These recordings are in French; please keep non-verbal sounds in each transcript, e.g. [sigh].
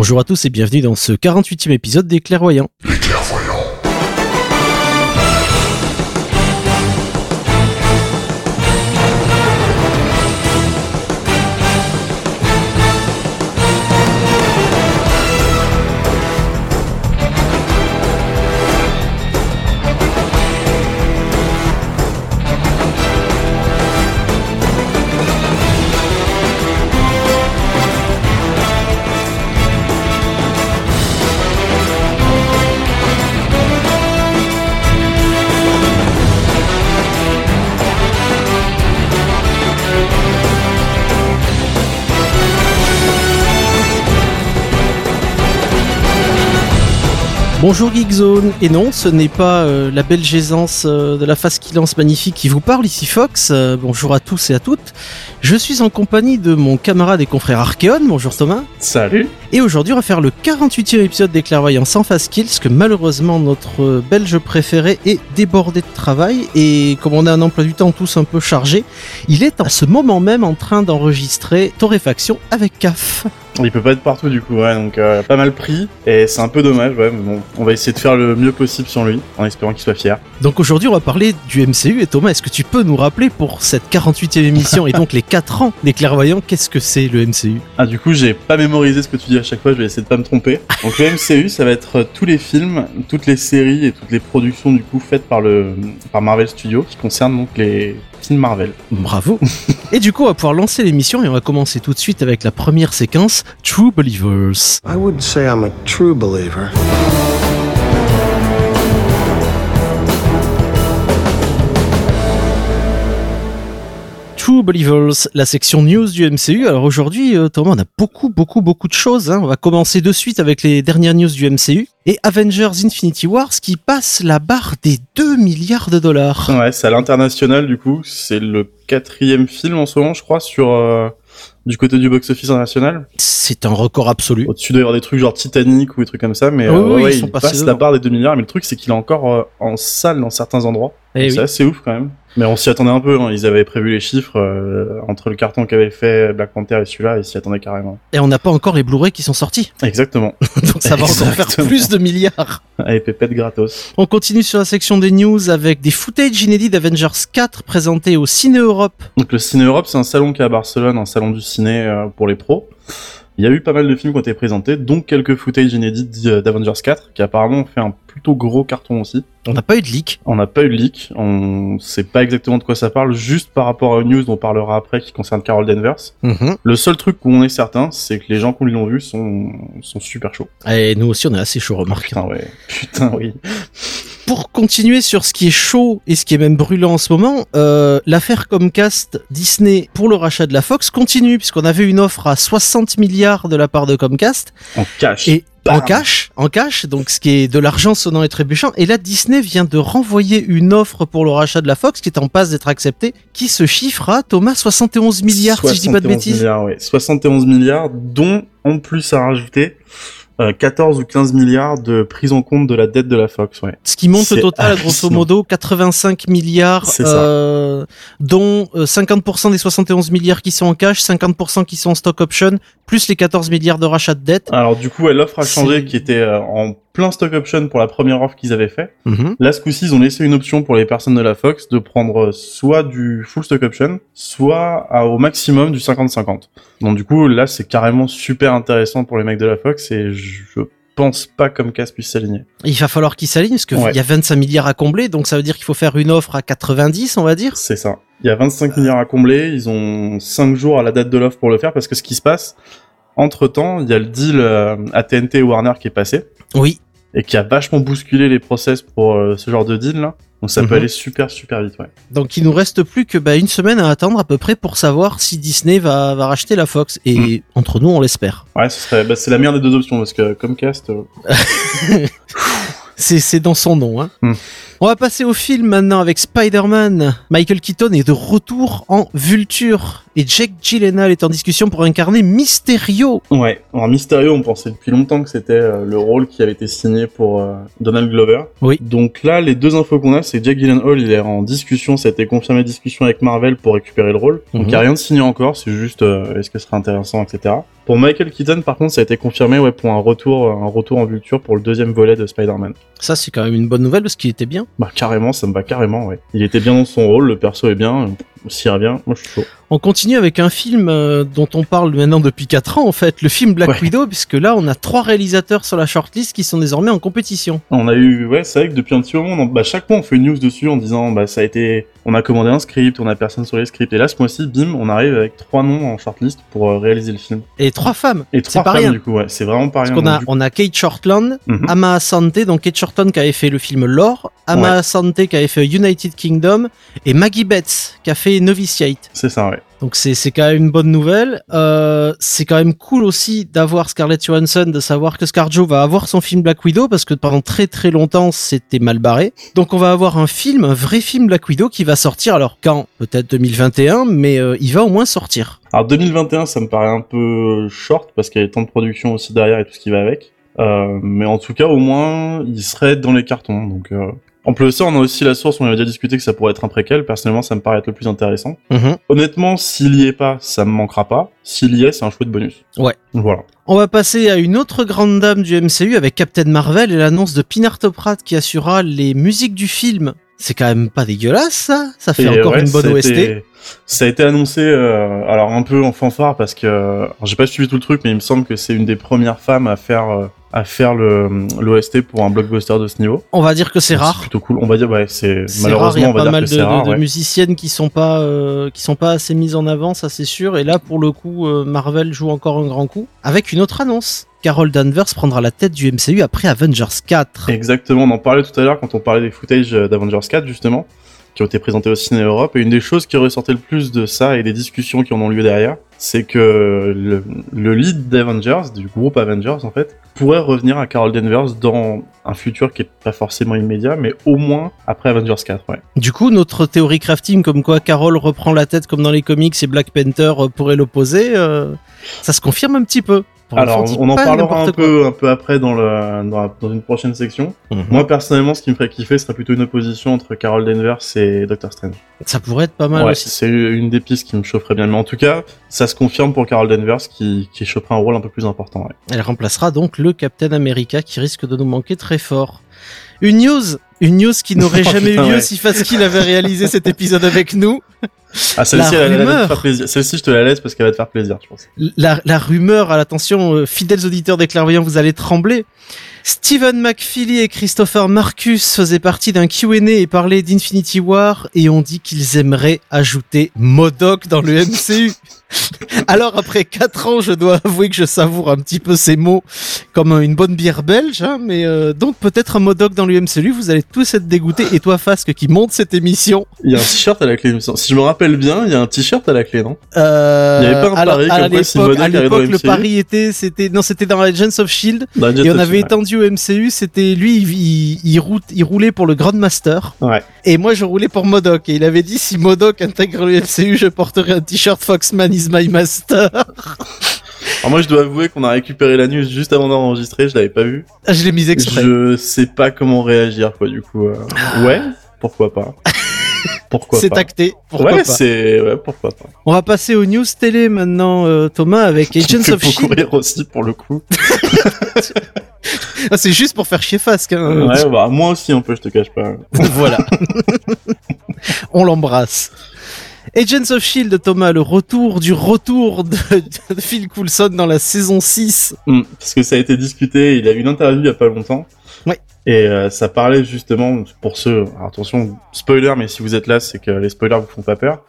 Bonjour à tous et bienvenue dans ce 48e épisode des Clairvoyants. Bonjour Geekzone, et non, ce n'est pas euh, la belle Gésance euh, de la face qui lance magnifique qui vous parle, ici Fox, euh, bonjour à tous et à toutes. Je suis en compagnie de mon camarade et confrère Archeon, bonjour Thomas. Salut. Et aujourd'hui on va faire le 48e épisode des clairvoyants sans face kills, que malheureusement notre belge préféré est débordé de travail, et comme on a un emploi du temps tous un peu chargé, il est à ce moment même en train d'enregistrer Torréfaction avec CAF. Il peut pas être partout du coup, ouais, donc euh, pas mal pris, et c'est un peu dommage, ouais, mais bon, on va essayer de faire le mieux possible sur lui, en espérant qu'il soit fier. Donc aujourd'hui on va parler du MCU, et Thomas, est-ce que tu peux nous rappeler pour cette 48e émission, et donc [laughs] les 4 ans des clairvoyants, qu'est-ce que c'est le MCU Ah du coup j'ai pas mémorisé ce que tu dis à chaque fois, je vais essayer de pas me tromper. Donc le MCU ça va être tous les films, toutes les séries et toutes les productions du coup faites par le par Marvel Studios, qui concernent donc les films Marvel. Bravo [laughs] Et du coup on va pouvoir lancer l'émission, et on va commencer tout de suite avec la première séquence, True Believers. I wouldn't say I'm a true believer. True Believers, la section news du MCU. Alors aujourd'hui, euh, Thomas, on a beaucoup, beaucoup, beaucoup de choses. hein. On va commencer de suite avec les dernières news du MCU. Et Avengers Infinity Wars qui passe la barre des 2 milliards de dollars. Ouais, c'est à l'international du coup, c'est le quatrième film en ce moment je crois sur... euh, du côté du box-office international. C'est un record absolu. Au-dessus d'ailleurs des trucs genre Titanic ou des trucs comme ça, mais euh, oui, ouais, ouais, ils sont il passés passe dedans. la barre des 2 milliards, mais le truc c'est qu'il est encore euh, en salle dans certains endroits. Oui. C'est ouf quand même. Mais on s'y attendait un peu, hein. ils avaient prévu les chiffres euh, entre le carton qu'avait fait Black Panther et celui-là, ils s'y attendaient carrément. Et on n'a pas encore les Blu-ray qui sont sortis. Exactement. [laughs] Donc ça va encore faire Exactement. plus de milliards. Avec pépette gratos. On continue sur la section des news avec des footage inédits d'Avengers 4 présentés au Ciné Europe. Donc le Ciné Europe, c'est un salon qui est à Barcelone, un salon du ciné euh, pour les pros. Il y a eu pas mal de films qui ont été présentés, donc quelques footage inédits d- d'Avengers 4, qui apparemment ont fait un plutôt gros carton aussi. On n'a pas eu de leak. On n'a pas eu de leak, on sait pas exactement de quoi ça parle, juste par rapport à une news dont on parlera après qui concerne Carol Danvers. Mhm. Le seul truc où on est certain, c'est que les gens qui l'ont vu sont, sont super chauds. Et nous aussi, on est assez chaud, remarque. Putain, ouais. Putain, oui. Pour continuer sur ce qui est chaud et ce qui est même brûlant en ce moment, euh, l'affaire Comcast Disney pour le rachat de la Fox continue puisqu'on avait une offre à 60 milliards de la part de Comcast En cash. et Bam en cash, en cash, donc ce qui est de l'argent sonnant et trébuchant. Et là, Disney vient de renvoyer une offre pour le rachat de la Fox qui est en passe d'être acceptée, qui se chiffre à Thomas 71 milliards si je dis pas de 71 bêtises. Milliards, ouais. 71 milliards, dont en plus à rajouter euh, 14 ou 15 milliards de prise en compte de la dette de la Fox, ouais. Ce qui monte au C'est total, grosso modo, 85 milliards, euh, dont euh, 50% des 71 milliards qui sont en cash, 50% qui sont en stock option, plus les 14 milliards de rachat de dette. Alors du coup, ouais, l'offre a changé, qui était euh, en plein stock option pour la première offre qu'ils avaient fait. Mhm. Là, ce coup-ci, ils ont laissé une option pour les personnes de la Fox de prendre soit du full stock option, soit à- au maximum du 50-50. Donc du coup, là, c'est carrément super intéressant pour les mecs de la Fox et je pense pas comme Cass puisse s'aligner. Il va falloir qu'ils s'alignent parce qu'il Ouais. y a 25 milliards à combler, donc ça veut dire qu'il faut faire une offre à 90, on va dire. C'est ça. Il y a 25 milliards à combler, ils ont 5 jours à la date de l'offre pour le faire parce que ce qui se passe, entre-temps, il y a le deal euh, AT&T et Warner qui est passé Oui. et qui a vachement bousculé les process pour euh, ce genre de deal là. Donc ça Mhm. peut aller super super vite, ouais. Donc il nous reste plus que bah, une semaine à attendre à peu près pour savoir si Disney va, va racheter la Fox. Et Mm. entre nous, on l'espère. Ouais, ce serait, bah, c'est la meilleure des deux options parce que Comcast, euh, [laughs] C'est c'est dans son nom. Hein. Mm. On va passer au film maintenant avec Spider-Man. Michael Keaton est de retour en Vulture et Jake Gyllenhaal est en discussion pour incarner Mysterio. Ouais, alors Mysterio, on pensait depuis longtemps que c'était euh, le rôle qui avait été signé pour euh, Donald Glover. Oui. Donc là, les deux infos qu'on a, c'est que Jake Gyllenhaal, il est en discussion, ça a été confirmé discussion avec Marvel pour récupérer le rôle. Donc il Mhm. n'y a rien de signé encore, c'est juste euh, est-ce que ce sera intéressant, etc. Pour Michael Keaton, par contre, ça a été confirmé ouais, pour un retour, un retour en Vulture pour le deuxième volet de Spider-Man. Ça, c'est quand même une bonne nouvelle parce qu'il était bien. Bah carrément, ça me va carrément, ouais. Il était bien dans son rôle, le perso est bien, s'il revient, moi je suis chaud. On continue avec un film euh, dont on parle maintenant depuis 4 ans en fait, le film Black Ouais. Widow, puisque là on a trois réalisateurs sur la shortlist qui sont désormais en compétition. On a eu, ouais, c'est vrai que depuis un petit moment, on- bah, chaque mois on fait une news dessus en disant, bah, ça a été, on a commandé un script, on a personne sur les scripts, et là, ce mois-ci, bim, on arrive avec trois noms en shortlist pour euh, réaliser le film. Et trois femmes. Et trois femmes, rien. du coup, ouais, c'est vraiment pas Parce rien. a, on a Kate Shortland, Mhm. Ama Asante, donc Kate Shortland qui avait fait le film Lore, Ama Ouais. Asante qui avait fait United Kingdom, et Maggie Betts qui a fait Novitiate. C'est ça, ouais. Donc c'est quand même une bonne nouvelle. Euh, c'est quand même cool aussi d'avoir Scarlett Johansson, de savoir que Scarjo va avoir son film Black Widow parce que pendant très très longtemps c'était mal barré. Donc on va avoir un film, un vrai film Black Widow qui va sortir. Alors quand? Peut-être 2021, mais euh, il va au moins sortir. Alors 2021, ça me paraît un peu short parce qu'il y a tant de production aussi derrière et tout ce qui va avec. Euh, mais en tout cas, au moins, il serait dans les cartons. Donc, euh... en plus de ça, on a aussi la source. On avait déjà discuté que ça pourrait être un préquel. Personnellement, ça me paraît être le plus intéressant. Mhm. Honnêtement, s'il y est pas, ça me manquera pas. S'il y est, c'est un chouette bonus. Ouais. Voilà. On va passer à une autre grande dame du MCU avec Captain Marvel et l'annonce de Pinar Toprat qui assurera les musiques du film. C'est quand même pas dégueulasse ça Ça fait Et encore ouais, une bonne OST. été- Ça a été annoncé, euh, alors un peu en fanfare parce que j'ai pas suivi tout le truc, mais il me semble que c'est une des premières femmes à faire euh, à faire le l'OST pour un blockbuster de ce niveau. On va dire que c'est rare. plutôt cool. On va dire ouais, c'est C'est rare, il y malheureusement a on va pas dire mal que de, c'est rare. de ouais. musiciennes qui sont pas euh, qui sont pas assez mises en avant, ça c'est sûr. Et là, pour le coup, euh, Marvel joue encore un grand coup avec une autre annonce. Carol Danvers prendra la tête du MCU après Avengers 4. Exactement, on en parlait tout à l'heure quand on parlait des footages euh, d'Avengers 4 justement, qui ont été présentés au Ciné Europe, et une des choses qui ressortait le plus de ça et des discussions qui en ont lieu derrière, c'est que le, le lead d'Avengers, du groupe Avengers en fait, pourrait revenir à Carol Danvers dans un futur qui est pas forcément immédiat, mais au moins après Avengers 4, ouais. Du coup, notre théorie crafting, comme quoi Carol reprend la tête comme dans les comics et Black Panther pourrait l'opposer, euh, ça se confirme un petit peu. Pour Alors, on en parlera un peu, un peu après dans, le, dans, la- dans une prochaine section. Mhm. Moi, personnellement, ce qui me ferait kiffer serait plutôt une opposition entre Carol Danvers et Doctor Strange. Ça pourrait être pas mal Ouais, aussi. c'est une des pistes qui me chaufferait bien. Mais en tout cas, ça se confirme pour Carol Danvers qui, qui choperait un rôle un peu plus important. Ouais. Elle remplacera donc le Captain America qui risque de nous manquer très fort. Une news, une news qui n'aurait [laughs] Oh, jamais eu lieu ouais. si Faskill avait réalisé cet épisode avec nous. Ah, celle-ci, La elle, elle va rumeur. te faire plaisir. Celle-ci, je te la laisse parce qu'elle va te faire plaisir, je pense. La, la rumeur, à l'attention, euh, fidèles auditeurs des clairvoyants, vous allez trembler. Stephen McFeely et Christopher Marcus faisaient partie d'un Q&A et parlaient d'Infinity War et ont dit qu'ils aimeraient ajouter Modoc dans le MCU. [laughs] Alors après quatre ans, je dois avouer que je savoure un petit peu ces mots comme une bonne bière belge, hein, mais euh, donc peut-être un Modoc dans le MCU, vous allez tous être dégoûtés. Et toi, Fasque, qui monte cette émission, Il y a un t-shirt à la clé. Si je me rappelle bien, il y a un t-shirt à la clé, non? Euh, Il y avait pas un la- pari à comme quoi si l'époque, Modoc à l'époque, le pari était, c'était, non, c'était dans Agents of Shield. Dans Et on avait Shield, étendu au MCU, c'était lui, il, il, il route- il roulait pour le Grandmaster. Ouais. Et moi, je roulais pour Modoc. Et il avait dit, si Modoc intègre le MCU, je porterai un t-shirt Foxman is my master. [laughs] Alors moi, je dois avouer qu'on a récupéré la news juste avant d'enregistrer. Je l'avais pas vu. Ah, je l'ai mis exprès. Je sais pas comment réagir, quoi. Du coup, euh, ouais, pourquoi pas. [laughs] Pourquoi C'est acté. Pourquoi ouais, pas c'est ouais, pourquoi pas. On va passer aux news télé maintenant, euh, Thomas, avec Agents of Shield. rire aussi pour le coup. [laughs] Ah, c'est juste pour faire chier Fasque. Hein. Ouais, bah moi aussi un peu, je te cache pas. [laughs] voilà. On l'embrasse. Agents of Shield, Thomas, le retour du retour de, de Phil Coulson dans la saison 6. Hmm, parce que ça a été discuté, il a eu une interview il y a pas longtemps. Ouais. Et euh, ça parlait justement, pour ceux, alors attention, spoiler, mais si vous êtes là, c'est que les spoilers vous font pas peur.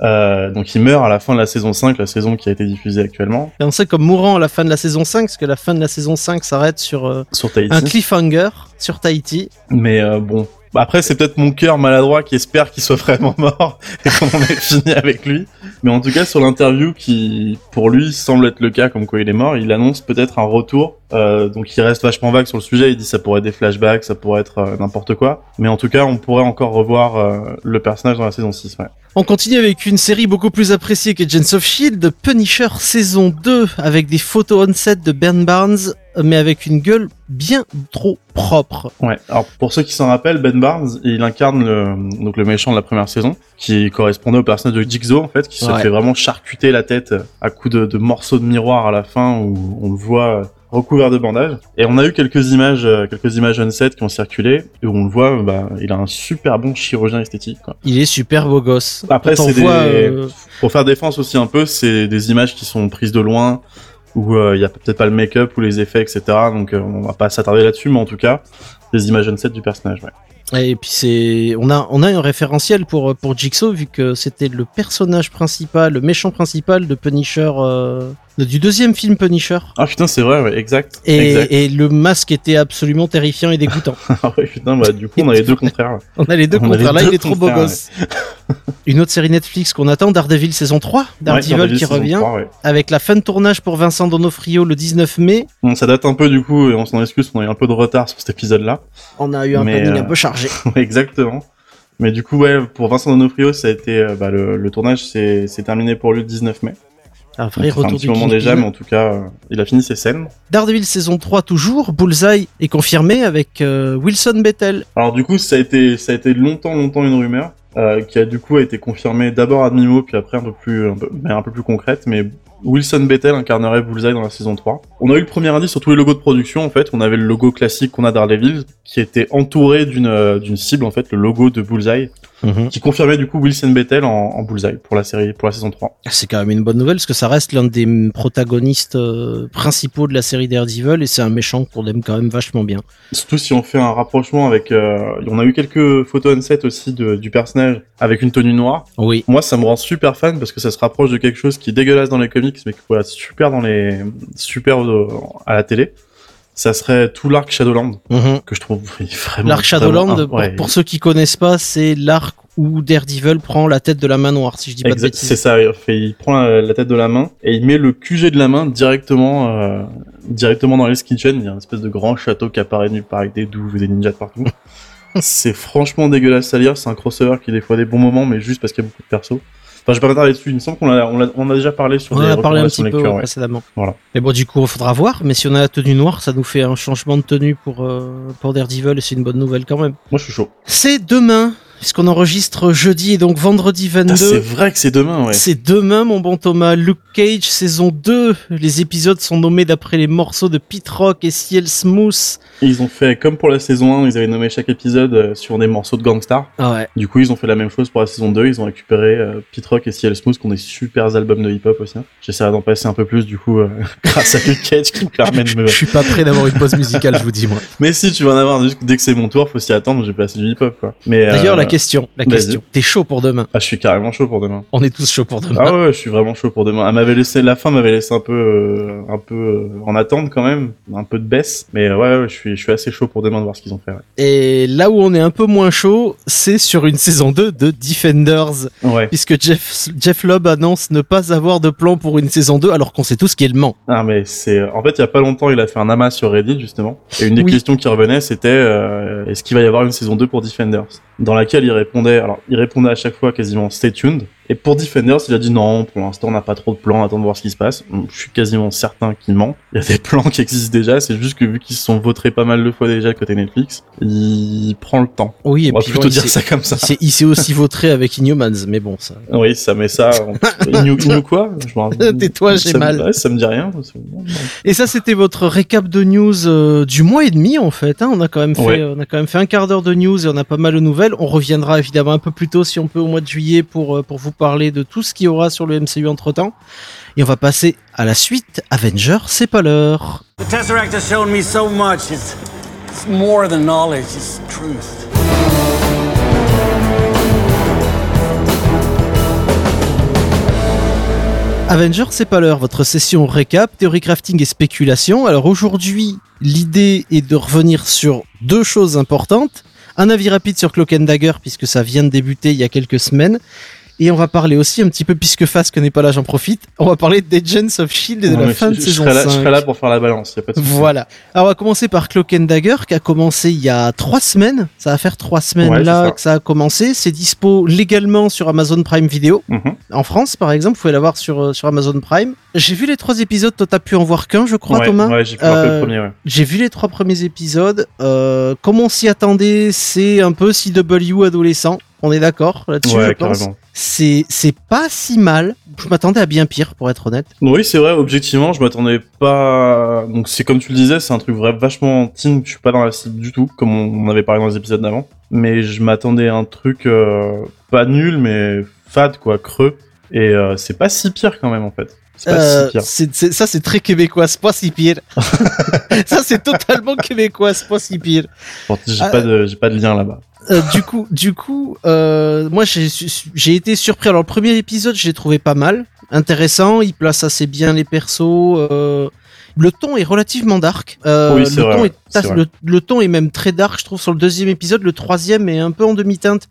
Euh, donc il meurt à la fin de la saison 5, la saison qui a été diffusée actuellement, Et on sait comme mourant à la fin de la saison 5, parce que la fin de la saison 5 s'arrête sur euh, sur un cliffhanger sur Tahiti. Mais euh, bon, Bah, après, c'est peut-être mon cœur maladroit qui espère qu'il soit vraiment mort [laughs] et qu'on ait fini avec lui. Mais en tout cas, sur l'interview qui, pour lui, semble être le cas, comme quoi il est mort, il annonce peut-être un retour. Euh, donc il reste vachement vague sur le sujet. Il dit ça pourrait être des flashbacks, ça pourrait être euh, n'importe quoi. Mais en tout cas, on pourrait encore revoir euh, le personnage dans la saison 6. Ouais. On continue avec une série beaucoup plus appréciée que Agents of Shield, Punisher saison 2, avec des photos on-set de Ben Barnes, mais avec une gueule bien trop propre. Ouais. Alors pour ceux qui s'en rappellent, Ben Barnes, il incarne le donc le méchant de la première saison, qui correspondait au personnage de Jigsaw en fait, qui se Ouais. fait vraiment charcuter la tête à coups de, de morceaux de miroir à la fin où on le voit recouvert de bandages. Et on a eu quelques images, euh, quelques images on-set qui ont circulé et où on le voit, bah, il a un super bon chirurgien esthétique. Quoi. Il est super beau gosse. Après, c'est des- euh, Pour faire défense aussi un peu, c'est des images qui sont prises de loin, où euh, il y a peut-être pas le make-up ou les effets, etc. Donc euh, on va pas s'attarder là-dessus, mais en tout cas, des images on-set du personnage. Ouais. Et puis c'est, on a, un référentiel pour pour Jigsaw vu que c'était le personnage principal, le méchant principal de Punisher, euh, du deuxième film Punisher. Ah putain, c'est vrai, ouais, exact. Et, exact. et le masque était absolument terrifiant et dégoûtant. [laughs] Ah ouais, putain, bah du coup on a les deux contraires. On a les deux On a les contraires. Là, deux il est trop beau gosse. Une autre série Netflix qu'on attend, Daredevil saison 3. Daredevil Ouais, qui revient. 3, ouais. Avec la fin de tournage pour Vincent Donofrio le 19 mai. Bon, ça date un peu du coup, et on s'en excuse, on a eu un peu de retard sur cet épisode-là. On a eu un planning euh, un peu chargé. [laughs] Exactement. Mais du coup, ouais, pour Vincent Donofrio, ça a été, euh, bah, le, le tournage s'est terminé pour lui le 19 mai. Un vrai Donc, fait un retour petit du moment Kingpin. déjà, mais en tout cas, euh, il a fini ses scènes. Daredevil saison 3 toujours. Bullseye est confirmé avec euh, Wilson Bethel. Alors du coup, ça a été, ça a été longtemps, longtemps une rumeur euh, qui a du coup été confirmée d'abord à demi-mot, puis après un peu plus, un peu, mais un peu plus concrète. Mais Wilson Bethel incarnerait Bullseye dans la saison 3. On a eu le premier indice sur tous les logos de production. En fait, on avait le logo classique qu'on a Daredevil, qui était entouré d'une euh, d'une cible, en fait, le logo de Bullseye, qui confirmait du coup Wilson Bethel en, en Bullseye pour la série, pour la saison 3. C'est quand même une bonne nouvelle parce que ça reste l'un des protagonistes euh, principaux de la série Daredevil et c'est un méchant qu'on aime quand même vachement bien. Surtout si on fait un rapprochement avec, euh, on a eu quelques photos on-set aussi de, du personnage avec une tenue noire. Oui. Moi, ça me rend super fan parce que ça se rapproche de quelque chose qui est dégueulasse dans les comics, mais qui pourrait être super dans les, super euh, à la télé. Ça serait tout l'arc Shadowland Mhm. que je trouve [laughs] vraiment. L'arc Shadowland, vraiment- pour, ouais. pour ceux qui connaissent pas, c'est l'arc où Daredevil prend la tête de la main noire, si je dis pas de Exact, c'est bêtises. ça. Il, fait- il prend la, la tête de la main et il met le QG de la main directement, euh, directement dans Hell's Kitchen. Il y a une espèce de grand château qui apparaît nulle part avec des douves et des ninjas de partout. [laughs] c'est franchement dégueulasse à lire. C'est un crossover qui des fois des bons moments, mais juste parce qu'il y a beaucoup de persos. Enfin, je vais pas m'attarder dessus. Il me semble qu'on a, on a, on a déjà parlé sur On en a parlé un petit peu lecture, ouais, ouais. précédemment. Voilà. Mais bon, du coup, il faudra voir. Mais si on a la tenue noire, ça nous fait un changement de tenue pour, euh, pour Daredevil et c'est une bonne nouvelle quand même. Moi, je suis chaud. C'est demain, puisqu'on enregistre jeudi et donc vendredi 22. Putain, C'est vrai que c'est demain, ouais. C'est demain, mon bon Thomas. Luke Cage, saison 2. Les épisodes sont nommés d'après les morceaux de Pete Rock et Ciel Smooth. Ils ont fait comme pour la saison 1, ils avaient nommé chaque épisode euh, sur des morceaux de Gangstar. Ah ouais. Du coup, ils ont fait la même chose pour la saison 2. Ils ont récupéré euh, Pete Rock et CL Smooth, qui ont des super albums de hip-hop aussi. hein. J'essaierai d'en passer un peu plus, du coup, euh, [laughs] grâce à Luke Cage qui me permet de me... Je suis pas prêt d'avoir une pause musicale, je vous dis, moi. [laughs] Mais si, tu vas en avoir, dès que c'est mon tour, faut s'y attendre, j'ai passé du hip-hop, quoi. Mais, D'ailleurs, euh, la question, la question. T'es chaud pour demain Ah, je suis carrément chaud pour demain. On est tous chauds pour demain. Ah ouais, je suis vraiment chaud pour demain. Elle m'avait laissé, la fin m'avait laissé un peu, euh, un peu euh, en attente quand même, un peu de baisse. Mais euh, ouais, ouais, je suis, je suis assez chaud pour demain de voir ce qu'ils ont fait. ouais. Et là où on est un peu moins chaud, c'est sur une saison 2 de Defenders. Ouais. Puisque Jeff, Jeff Lobb annonce ne pas avoir de plan pour une saison 2, alors qu'on sait tous qui est le ment. Ah mais c'est en fait il y a pas longtemps il a fait un amas sur Reddit justement et une des Oui. questions qui revenait c'était euh, est-ce qu'il va y avoir une saison 2 pour Defenders? Dans laquelle il répondait à chaque fois quasiment stay tuned et pour Defenders il a dit non pour l'instant on n'a pas trop de plans attends de voir ce qui se passe je suis quasiment certain qu'il ment il y a des [laughs] plans qui existent déjà c'est juste que vu qu'ils se sont votés pas mal de fois déjà côté Netflix il prend le temps Oui, et on va puis plutôt bon, dire ça comme ça il s'est- aussi vautré avec Inhumans, mais bon, ça. oui ça met ça Innu [laughs] Innu quoi? Je m'en- Tais-toi, j'ai ça me- mal. ouais, ça me dit rien Et ça, c'était votre récap de news euh, du mois et demi en fait. hein. On a quand même fait, Ouais. on a quand même fait un quart d'heure de news et on a pas mal de nouvelles. On reviendra évidemment un peu plus tôt si on peut au mois de juillet pour euh, pour vous parler de tout ce qu'il y aura sur le MCU entre temps. Et on va passer à la suite. Avenger, c'est pas l'heure. The Tesseract has shown me so much. It's, it's more than knowledge, it's truth. Avenger, c'est pas l'heure. Votre session récap, théorie crafting et spéculation. Alors aujourd'hui, l'idée est de revenir sur deux choses importantes. Un avis rapide sur Cloak and Dagger puisque ça vient de débuter il y a quelques semaines. Et on va parler aussi un petit peu, puisque Fasque n'est pas là, j'en profite. On va parler d'Agents of Shield et de Non, la fin je, de je saison serai là, 5. je serai là pour faire la balance. Y a pas de souci. Voilà. Alors on va commencer par Cloak and Dagger qui a commencé il y a trois semaines. Ça va faire trois semaines Ouais, là ça. que ça a commencé. C'est dispo légalement sur Amazon Prime Video. Mhm. En France, par exemple, vous pouvez l'avoir sur, euh, sur Amazon Prime. J'ai vu les trois épisodes, toi t'as pu en voir qu'un, je crois, ouais, Thomas. Ouais, j'ai Euh, le premier, ouais. J'ai vu les trois premiers épisodes. Euh, comme on s'y attendait, c'est un peu CW adolescent. On est d'accord là-dessus, Ouais, je pense. carrément. C'est c'est pas si mal. Je m'attendais à bien pire, pour être honnête. Oui, c'est vrai, objectivement, je m'attendais pas. Donc, c'est comme tu le disais, c'est un truc vrai, vachement teen, je suis pas dans la cible du tout, comme on, avait parlé dans les épisodes d'avant. Mais je m'attendais à un truc euh, pas nul, mais fade, quoi, creux. Et euh, c'est pas si pire quand même, en fait. C'est pas Euh, si pire. c'est- c'est- ça, c'est très québécois, c'est pas si pire. [laughs] ça, c'est totalement québécois, c'est pas si pire. Bon, j'ai pas de, j'ai pas de lien là-bas. Euh, du coup, du coup, euh, moi, j'ai j'ai été surpris. Alors, le premier épisode, je l'ai trouvé pas mal, intéressant. Il place assez bien les persos. euh, le ton est relativement dark. Euh, Oui, le, ton est, c'est vrai. le, le ton est même très dark, je trouve, sur le deuxième épisode. Le troisième est un peu en demi-teinte.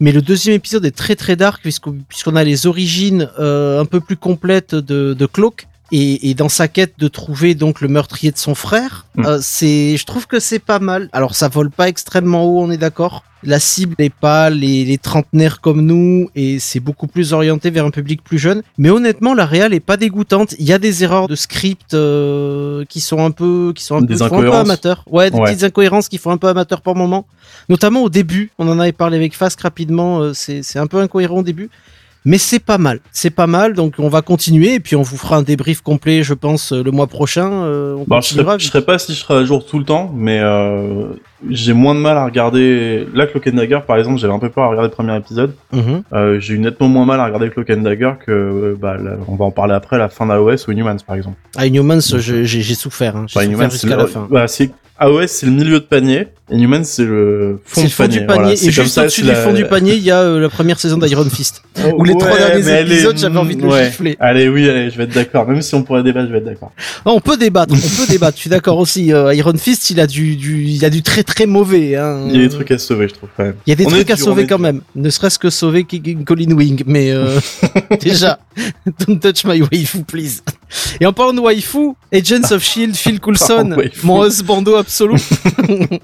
Mais le deuxième épisode est très très dark puisqu'on a les origines euh, un peu plus complètes de, de Cloak. Et, et dans sa quête de trouver donc le meurtrier de son frère, Mm. euh, c'est, je trouve que c'est pas mal. Alors ça vole pas extrêmement haut, on est d'accord. La cible n'est pas les, les trentenaires comme nous et c'est beaucoup plus orienté vers un public plus jeune. Mais honnêtement, la réal est pas dégoûtante. Il y a des erreurs de script euh, qui sont un peu, qui sont un, Des peu, peu amateurs. Ouais, des Ouais. petites incohérences qui font un peu amateur par moment. Notamment au début. On en avait parlé avec Fask rapidement. euh, c'est, c'est un peu incohérent au début. Mais c'est pas mal, c'est pas mal, donc on va continuer et puis on vous fera un débrief complet, je pense, euh, le mois prochain. euh, on Bon, je je serais pas si je serais à jour tout le temps, mais euh, j'ai moins de mal à regarder. Là, Cloak and Dagger, par exemple, j'avais un peu peur à regarder le premier épisode. Mhm. Euh, j'ai eu nettement moins mal à regarder Cloak and Dagger que, euh, bah, là, on va en parler après, la fin d'AOS ou Inhumans, par exemple. Ah, Inhumans, j'ai souffert, hein. j'ai Bah, souffert jusqu'à le- la fin. Bah, AOS, c'est le milieu de panier. Inhumans, c'est le fond le fond panier. du panier, Voilà, et juste au-dessus du la- fond du panier, il y a euh, la première saison d'Iron Fist. Ou les Ouais, trois derniers est- épisodes, j'avais envie de le ouais. gifler. Allez, oui, allez, je vais être d'accord. Même si on pourrait débattre, je vais être d'accord. Ah, on peut débattre, on peut débattre, je suis d'accord aussi. euh, Iron Fist, il a du, du, il a du très très mauvais. Hein. Il y a des trucs à sauver, je trouve, quand même. Il y a des On trucs à dur, sauver quand dur. même. Ne serait-ce que sauver Colin Wing. Mais euh, [laughs] déjà, don't touch my waifu, please. Et en parlant de waifu, Agents of Shield, Phil [laughs] Coulson, mon husbando absolu. [laughs]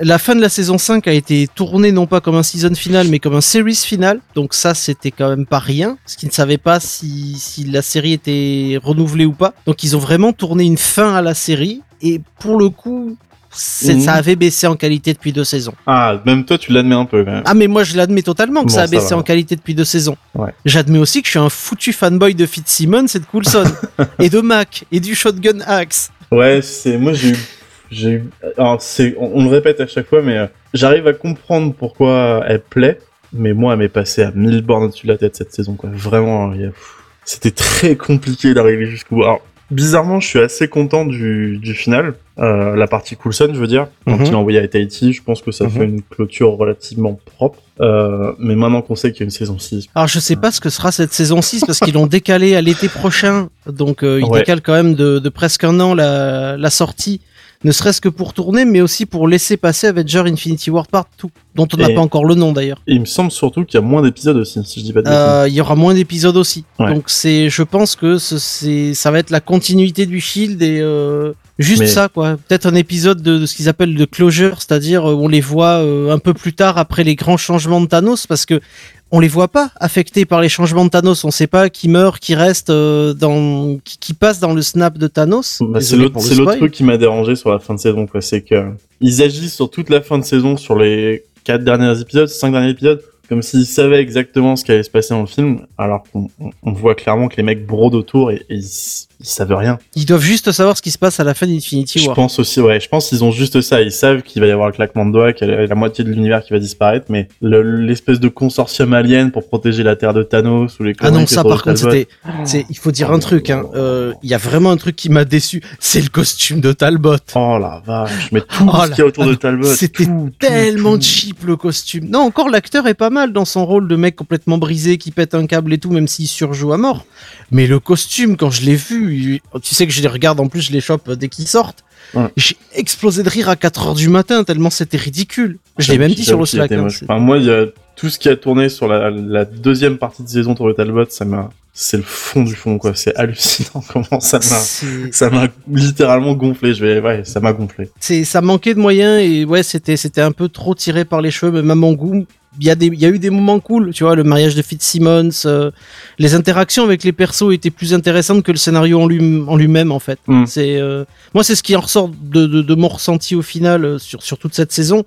La fin de la saison 5 a été tournée non pas comme un season final mais comme un series final. Donc ça c'était quand même pas rien. Parce qu'ils ne savaient pas si, si la série était renouvelée ou pas. Donc ils ont vraiment tourné une fin à la série. Et pour le coup, ça avait baissé en qualité depuis deux saisons. Ah, même toi, tu l'admets un peu, quand même. Ah mais moi je l'admets totalement que Bon, ça a ça baissé va. en qualité depuis deux saisons. Ouais. J'admets aussi que je suis un foutu fanboy de Fitzsimmons et de Coulson [laughs] et de Mac et du Shotgun Axe. Ouais, c'est moi j'ai eu j'ai alors c'est on, on le répète à chaque fois mais euh, j'arrive à comprendre pourquoi elle plaît mais moi elle m'est passée à 1000 bornes au-dessus de la tête cette saison quoi. Vraiment, c'était très compliqué d'arriver jusqu'au bout. Alors bizarrement, je suis assez content du du final, euh, la partie Coulson, je veux dire, quand Mhm. il a envoyé à Tahiti, je pense que ça Mhm. fait une clôture relativement propre. Euh, mais maintenant qu'on sait qu'il y a une saison 6, Alors je sais pas ce que sera cette saison 6 parce qu'ils l'ont décalé à l'été prochain. Donc euh, ils Ouais. décalent quand même de, de presque un an la, la sortie. Ne serait-ce que pour tourner, mais aussi pour laisser passer Avenger Infinity War Part 2, dont on n'a pas encore le nom d'ailleurs. et il me semble surtout qu'il y a moins d'épisodes aussi, si je dis pas de. Euh, Il y aura moins d'épisodes aussi. Ouais. Donc c'est, je pense que ce- c'est, ça va être la continuité du Shield et euh, juste Mais- ça quoi. Peut-être un épisode de, de ce qu'ils appellent de closure, c'est-à-dire euh, on les voit euh, un peu plus tard après les grands changements de Thanos, parce que on les voit pas affectés par les changements de Thanos. On sait pas qui meurt, qui reste euh, dans, qui, qui passe dans le snap de Thanos. Bah, c'est l'autre c'est truc qui m'a dérangé sur la fin de saison quoi c'est que ils agissent sur toute la fin de saison sur les quatre derniers épisodes cinq derniers épisodes comme s'ils savaient exactement ce qui allait se passer dans le film alors qu'on on- on voit clairement que les mecs brodent autour et, et ils, ils savent rien Ils doivent juste savoir ce qui se passe à la fin d'Infinity je War. pense aussi ouais je pense qu'ils ont juste ça ils savent qu'il va y avoir le claquement de doigts qu'il y a la moitié de l'univers qui va disparaître mais le- l'espèce de consortium alien pour protéger la terre de Thanos ou les Ah non, ça par contre, c'était, il faut dire un truc, hein. Euh, Il y a vraiment un truc qui m'a déçu. C'est le costume de Talbot. oh la vache mais tout Oh ce qu'il y a autour de Talbot C'était tellement tout. cheap le costume. Non, encore l'acteur est pas mal dans son rôle de mec complètement brisé qui pète un câble et tout, même s'il surjoue à mort. Mais le costume, quand je l'ai vu, Tu sais que je les regarde en plus, je les chope dès qu'ils sortent. Ouais. J'ai explosé de rire à 4 heures du matin tellement c'était ridicule. Je l'ai même dit sur le Slack. hein, Enfin, moi, il y a tout ce qui a tourné sur la, la deuxième partie de saison de Talbot, ça m'a, c'est le fond du fond, quoi. C'est hallucinant [laughs] comment ça m'a, c'est- ça m'a littéralement gonflé. Je vais, ouais, ça m'a gonflé. c'est ça manquait de moyens et ouais c'était c'était un peu trop tiré par les cheveux même à mon goût il y a des il y a eu des moments cool tu vois le mariage de Fitzsimmons euh, les interactions avec les persos étaient plus intéressantes que le scénario en lui en lui-même en fait Mm. c'est euh, moi c'est ce qui en ressort de, de, de mon ressenti au final euh, sur sur toute cette saison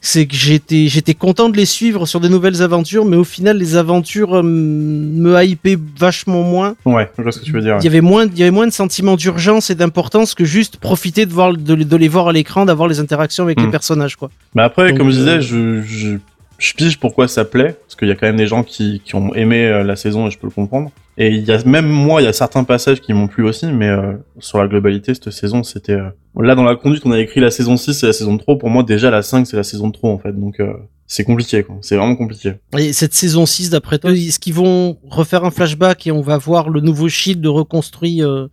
c'est que j'étais j'étais content de les suivre sur des nouvelles aventures mais au final les aventures euh, me hypaient vachement moins Ouais, je vois ce que tu veux dire. il y avait moins, il y avait moins de sentiments d'urgence et d'importance que juste profiter de voir, de, de les voir à l'écran, d'avoir les interactions avec les Hmm. personnages, quoi. Mais après, Donc, comme je disais, je, je, je pige pourquoi ça plaît, parce qu'il y a quand même des gens qui, ont aimé euh, la saison et je peux le comprendre. Et il y a même moi, il y a certains passages qui m'ont plu aussi, mais euh, sur la globalité, cette saison, c'était euh, là dans la conduite, on a écrit la saison 6 et la saison de trop. Pour moi, déjà la 5, c'est la saison de trop en fait, donc euh, c'est compliqué, quoi. C'est vraiment compliqué. Et cette saison 6, d'après toi, est-ce qu'ils vont refaire un flashback et on va voir le nouveau Shield reconstruit euh,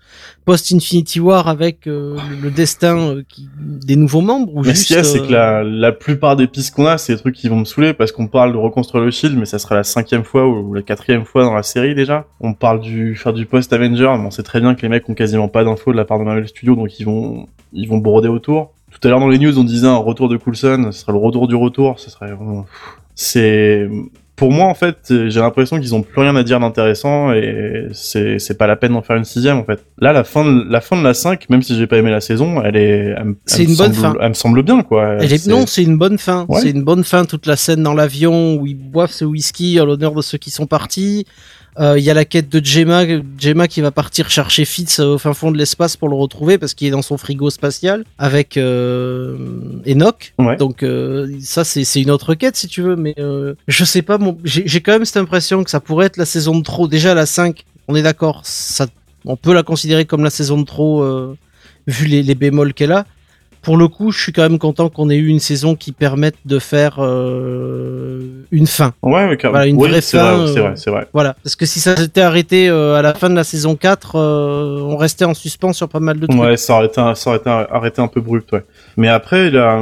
post-Infinity War avec euh, le, destin euh, qui- des nouveaux membres ou Mais ce qu'il y a, c'est euh, que la, la plupart des pistes qu'on a, c'est des trucs qui vont me saouler parce qu'on parle de reconstruire le shield, mais ça sera la cinquième fois ou la quatrième fois dans la série déjà. On parle du faire du post Avenger, mais on sait très bien que les mecs ont quasiment pas d'infos de la part de Marvel Studios, donc ils vont ils vont broder autour. Tout à l'heure dans les news, on disait un retour de Coulson, ce serait le retour du retour, ce serait c'est pour moi en fait, j'ai l'impression qu'ils ont plus rien à dire d'intéressant et c'est c'est pas la peine d'en faire une sixième en fait. Là, la fin de la fin de la 5, même si j'ai pas aimé la saison, elle est elle C'est elle me une bonne semble- fin. Elle me semble bien quoi. Elle est- C'est- non, c'est une bonne fin. Ouais. C'est une bonne fin. Toute la scène dans l'avion où ils boivent ce whisky à l'honneur de ceux qui sont partis. Euh, Il y a la quête de Gemma, Gemma qui va partir chercher Fitz euh, au fin fond de l'espace pour le retrouver parce qu'il est dans son frigo spatial avec euh, Enoch. Ouais. Donc euh, ça c'est une autre quête si tu veux, mais euh, je sais pas. j'ai quand même cette impression que ça pourrait être la saison de trop. Déjà la 5, on est d'accord, ça on peut la considérer comme la saison de trop euh, vu les, les bémols qu'elle a. Pour le coup, je suis quand même content qu'on ait eu une saison qui permette de faire euh, une fin. Ouais, ouais. Voilà, une Oui, vraie fin, vrai, euh, vrai, c'est vrai. Voilà. Parce que si ça s'était arrêté euh, à la fin de la saison 4, euh, on restait en suspens sur pas mal de trucs. Ouais, ça aurait été, un- ça aurait été un- arrêté un peu brut, ouais. Mais après, là,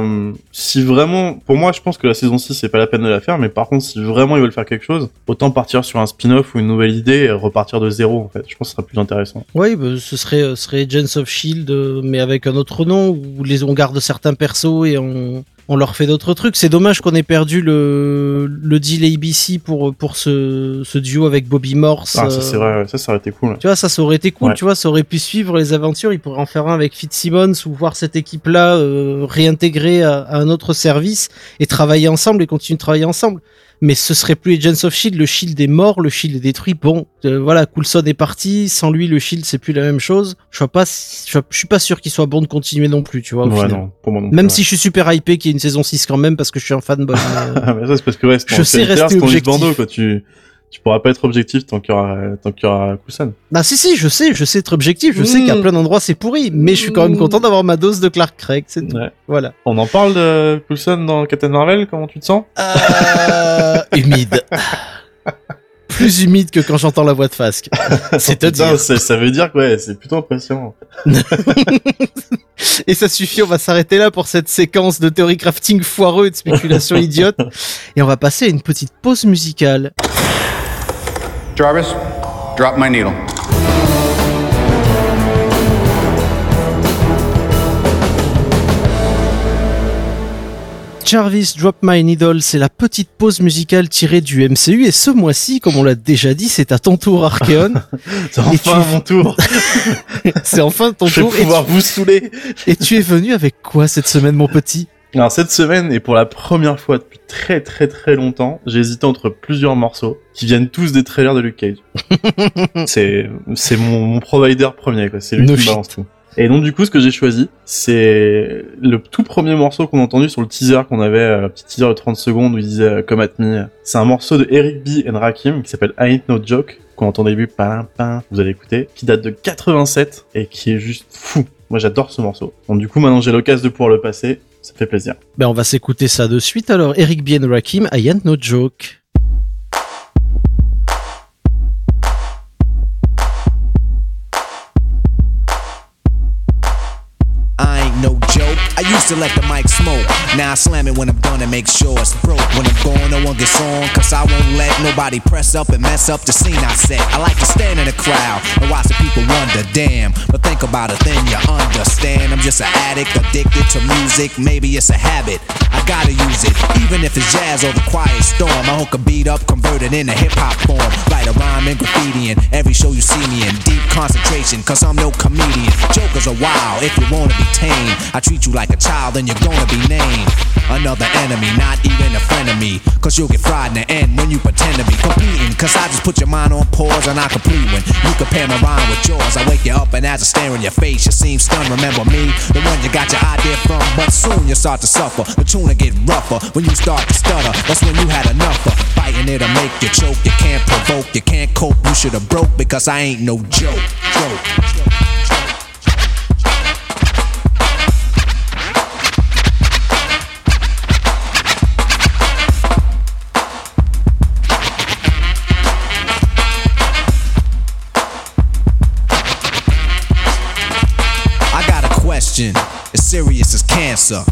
si vraiment, pour moi, je pense que la saison 6, c'est pas la peine de la faire, mais par contre, si vraiment ils veulent faire quelque chose, autant partir sur un spin-off ou une nouvelle idée et repartir de zéro, en fait. Je pense que ce sera plus intéressant. Oui, bah, ce serait, serait Agents of Shield, mais avec un autre nom, où les, on garde certains persos et on, on leur fait d'autres trucs. C'est dommage qu'on ait perdu le, le deal ABC pour, pour ce, ce duo avec Bobby Morse. Ah, euh, ça, c'est vrai, ça, ça aurait été cool. Tu vois, ça, ça aurait été cool, Ouais. tu vois, ça aurait pu suivre les aventures. Il pourrait en faire un avec Fitzsimmons ou voir cette équipe-là euh, réintégrée à, à un autre service et travailler ensemble et continuer de travailler ensemble. Mais ce serait plus Agents of Shield. Le Shield est mort, le Shield est détruit. Bon, euh, voilà, Coulson est parti. Sans lui, le Shield c'est plus la même chose. Je vois pas, si- je, vois- je suis pas sûr qu'il soit bon de continuer non plus, tu vois. Au Ouais, final. non, pour moi non plus, Même ouais. si je suis super hypé qu'il y ait une saison 6 quand même parce que je suis un fanboy. mais, euh, Ah, [laughs] mais ça, c'est parce que, ouais, c'est Je sais rester objectif. Bordeaux, quoi. Tu, tu pourras pas être objectif tant qu'il y aura, tant qu'il y aura. Bah si si, je sais, je sais être objectif, je sais Mm. qu'à plein d'endroits c'est pourri, mais je suis quand même content d'avoir ma dose de Clark Craig, c'est tout. Ouais. Voilà. On en parle de Coulson dans Captain Marvel, comment tu te sens? Euh, humide. Plus humide que quand j'entends la voix de Fasque. [laughs] C'est te Putain, dire. Ça veut dire que, ouais, c'est plutôt impressionnant. [laughs] Et ça suffit, on va s'arrêter là pour cette séquence de théorie crafting foireux et de spéculation idiote. Et on va passer à une petite pause musicale. Jarvis, drop my needle. Jarvis Drop My Needle, c'est la petite pause musicale tirée du MCU et ce mois-ci, comme on l'a déjà dit, c'est à ton tour Archeon. [laughs] C'est Et tu- enfin mon tour. [laughs] c'est enfin ton Je vais tour et pouvoir vous saouler. et tu es venu avec quoi cette semaine mon petit? Alors cette semaine, et pour la première fois depuis très très très longtemps, j'ai hésité entre plusieurs morceaux qui viennent tous des trailers de Luke Cage. [laughs] c'est c'est mon, mon provider premier, quoi. C'est lui No qui me balance tout. Et donc du coup, ce que j'ai choisi, c'est le tout premier morceau qu'on a entendu sur le teaser qu'on avait, euh, petit teaser de 30 secondes où il disait euh, Come at me. C'est un morceau de Eric B. and Rakim qui s'appelle I Ain't No Joke, qu'on entend au début, pam, pam, vous allez écouter, qui date de 87 et qui est juste fou. Moi j'adore ce morceau. Donc du coup, maintenant j'ai l'occasion de pouvoir le passer, ça fait plaisir. Ben on va s'écouter ça de suite alors. Eric Bien Rakim, I ain't no joke. Used to let the mic smoke. Now I slam it when I'm done and make sure it's broke. When I'm gone, no one gets on, cause I won't let nobody press up and mess up the scene I set. I like to stand in the crowd and watch the people wonder, damn. But think about it, then you understand. I'm just an addict, addicted to music. Maybe it's a habit. I gotta use it, even if it's jazz or the quiet storm. I hook a beat up, convert it into hip hop form. Write rhyme and graffiti in every show you see me in. Deep concentration, cause I'm no comedian. Jokers are wild if you wanna be tame. I treat you like a child, then you're gonna be named. Another enemy, not even a friend of me. Cause you'll get fried in the end when you pretend to be competing. Cause I just put your mind on pause and I complete when you compare my rhyme with yours. I wake you up and as I stare in your face, you seem stunned. Remember me, the one you got your idea from. But soon you start to suffer. The tune will get rougher when you start to stutter. That's when you had enough of fighting it'll make you choke. You can't provoke, you can't cope. You should have broke because I ain't no joke. joke. I got a question, as serious as cancer.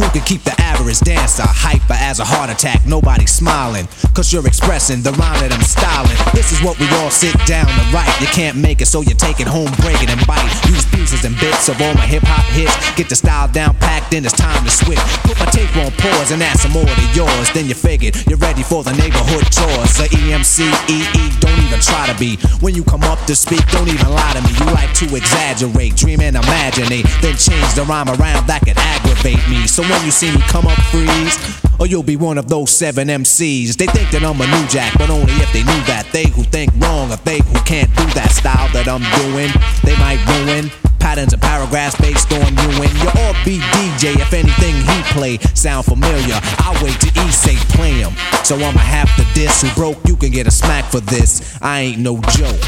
Who can keep the average dancer hyper as a heart attack? Nobody smiling, cause you're expressing the rhyme that I'm styling. This is what we all sit down to write. You can't make it, so you take it home, break it and bite. Use pieces and bits of all my hip hop hits. Get the style down packed, then it's time to switch. Put my tape on pause and add some more to yours. Then you figured you're ready for the neighborhood chores. The EMC, EE, don't even try to be. When you come up to speak, don't even lie to me. You like to exaggerate, dream and imaginate. Then change the rhyme around that could aggravate me. So when you see me come up, freeze. Or you'll be one of those seven MCs. They think that I'm a new jack, but only if they knew that. They who think wrong, or they who can't do that style that I'm doing, they might ruin patterns and paragraphs based on you and your all be DJ. If anything he play sound familiar, I'll wait to he say play him. So I'ma have to diss who broke. You can get a smack for this. I ain't no joke.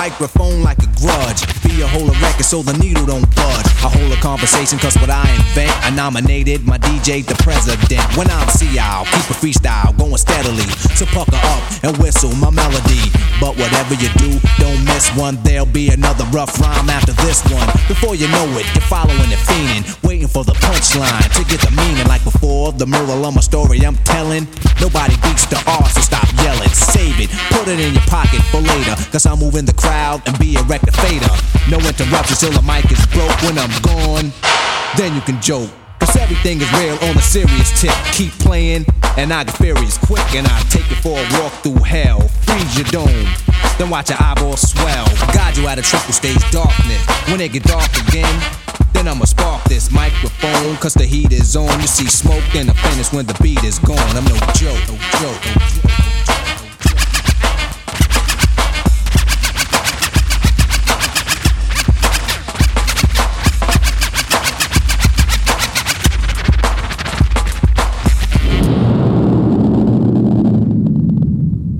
Microphone like a grudge. Be a a record so the needle don't budge. I hold a conversation cause what I invent. I nominated my DJ the president. When I'm see I'll keep a freestyle going steadily. So pucker up and whistle my melody. But whatever you do, don't miss one. There'll be another rough rhyme after this one. Before you know it, you're following the fiending. Waiting for the punchline to get the meaning like before. The moral of my story I'm telling. Nobody beats the R, so stop yelling. Save it, put it in your pocket for later. Cause I'm moving the crowd and be a rectificator. No interruptions till the mic is broke when I'm gone. Then you can joke. Cause everything is real on a serious tip. Keep playing, and I get furious quick, and I take it for a walk through hell. Freeze your dome, then watch your eyeballs swell. Guide you out of triple stage darkness. When it get dark again, then I'ma spark this microphone, cause the heat is on. You see smoke in the finish when the beat is gone. I'm no joke, no joke, no joke.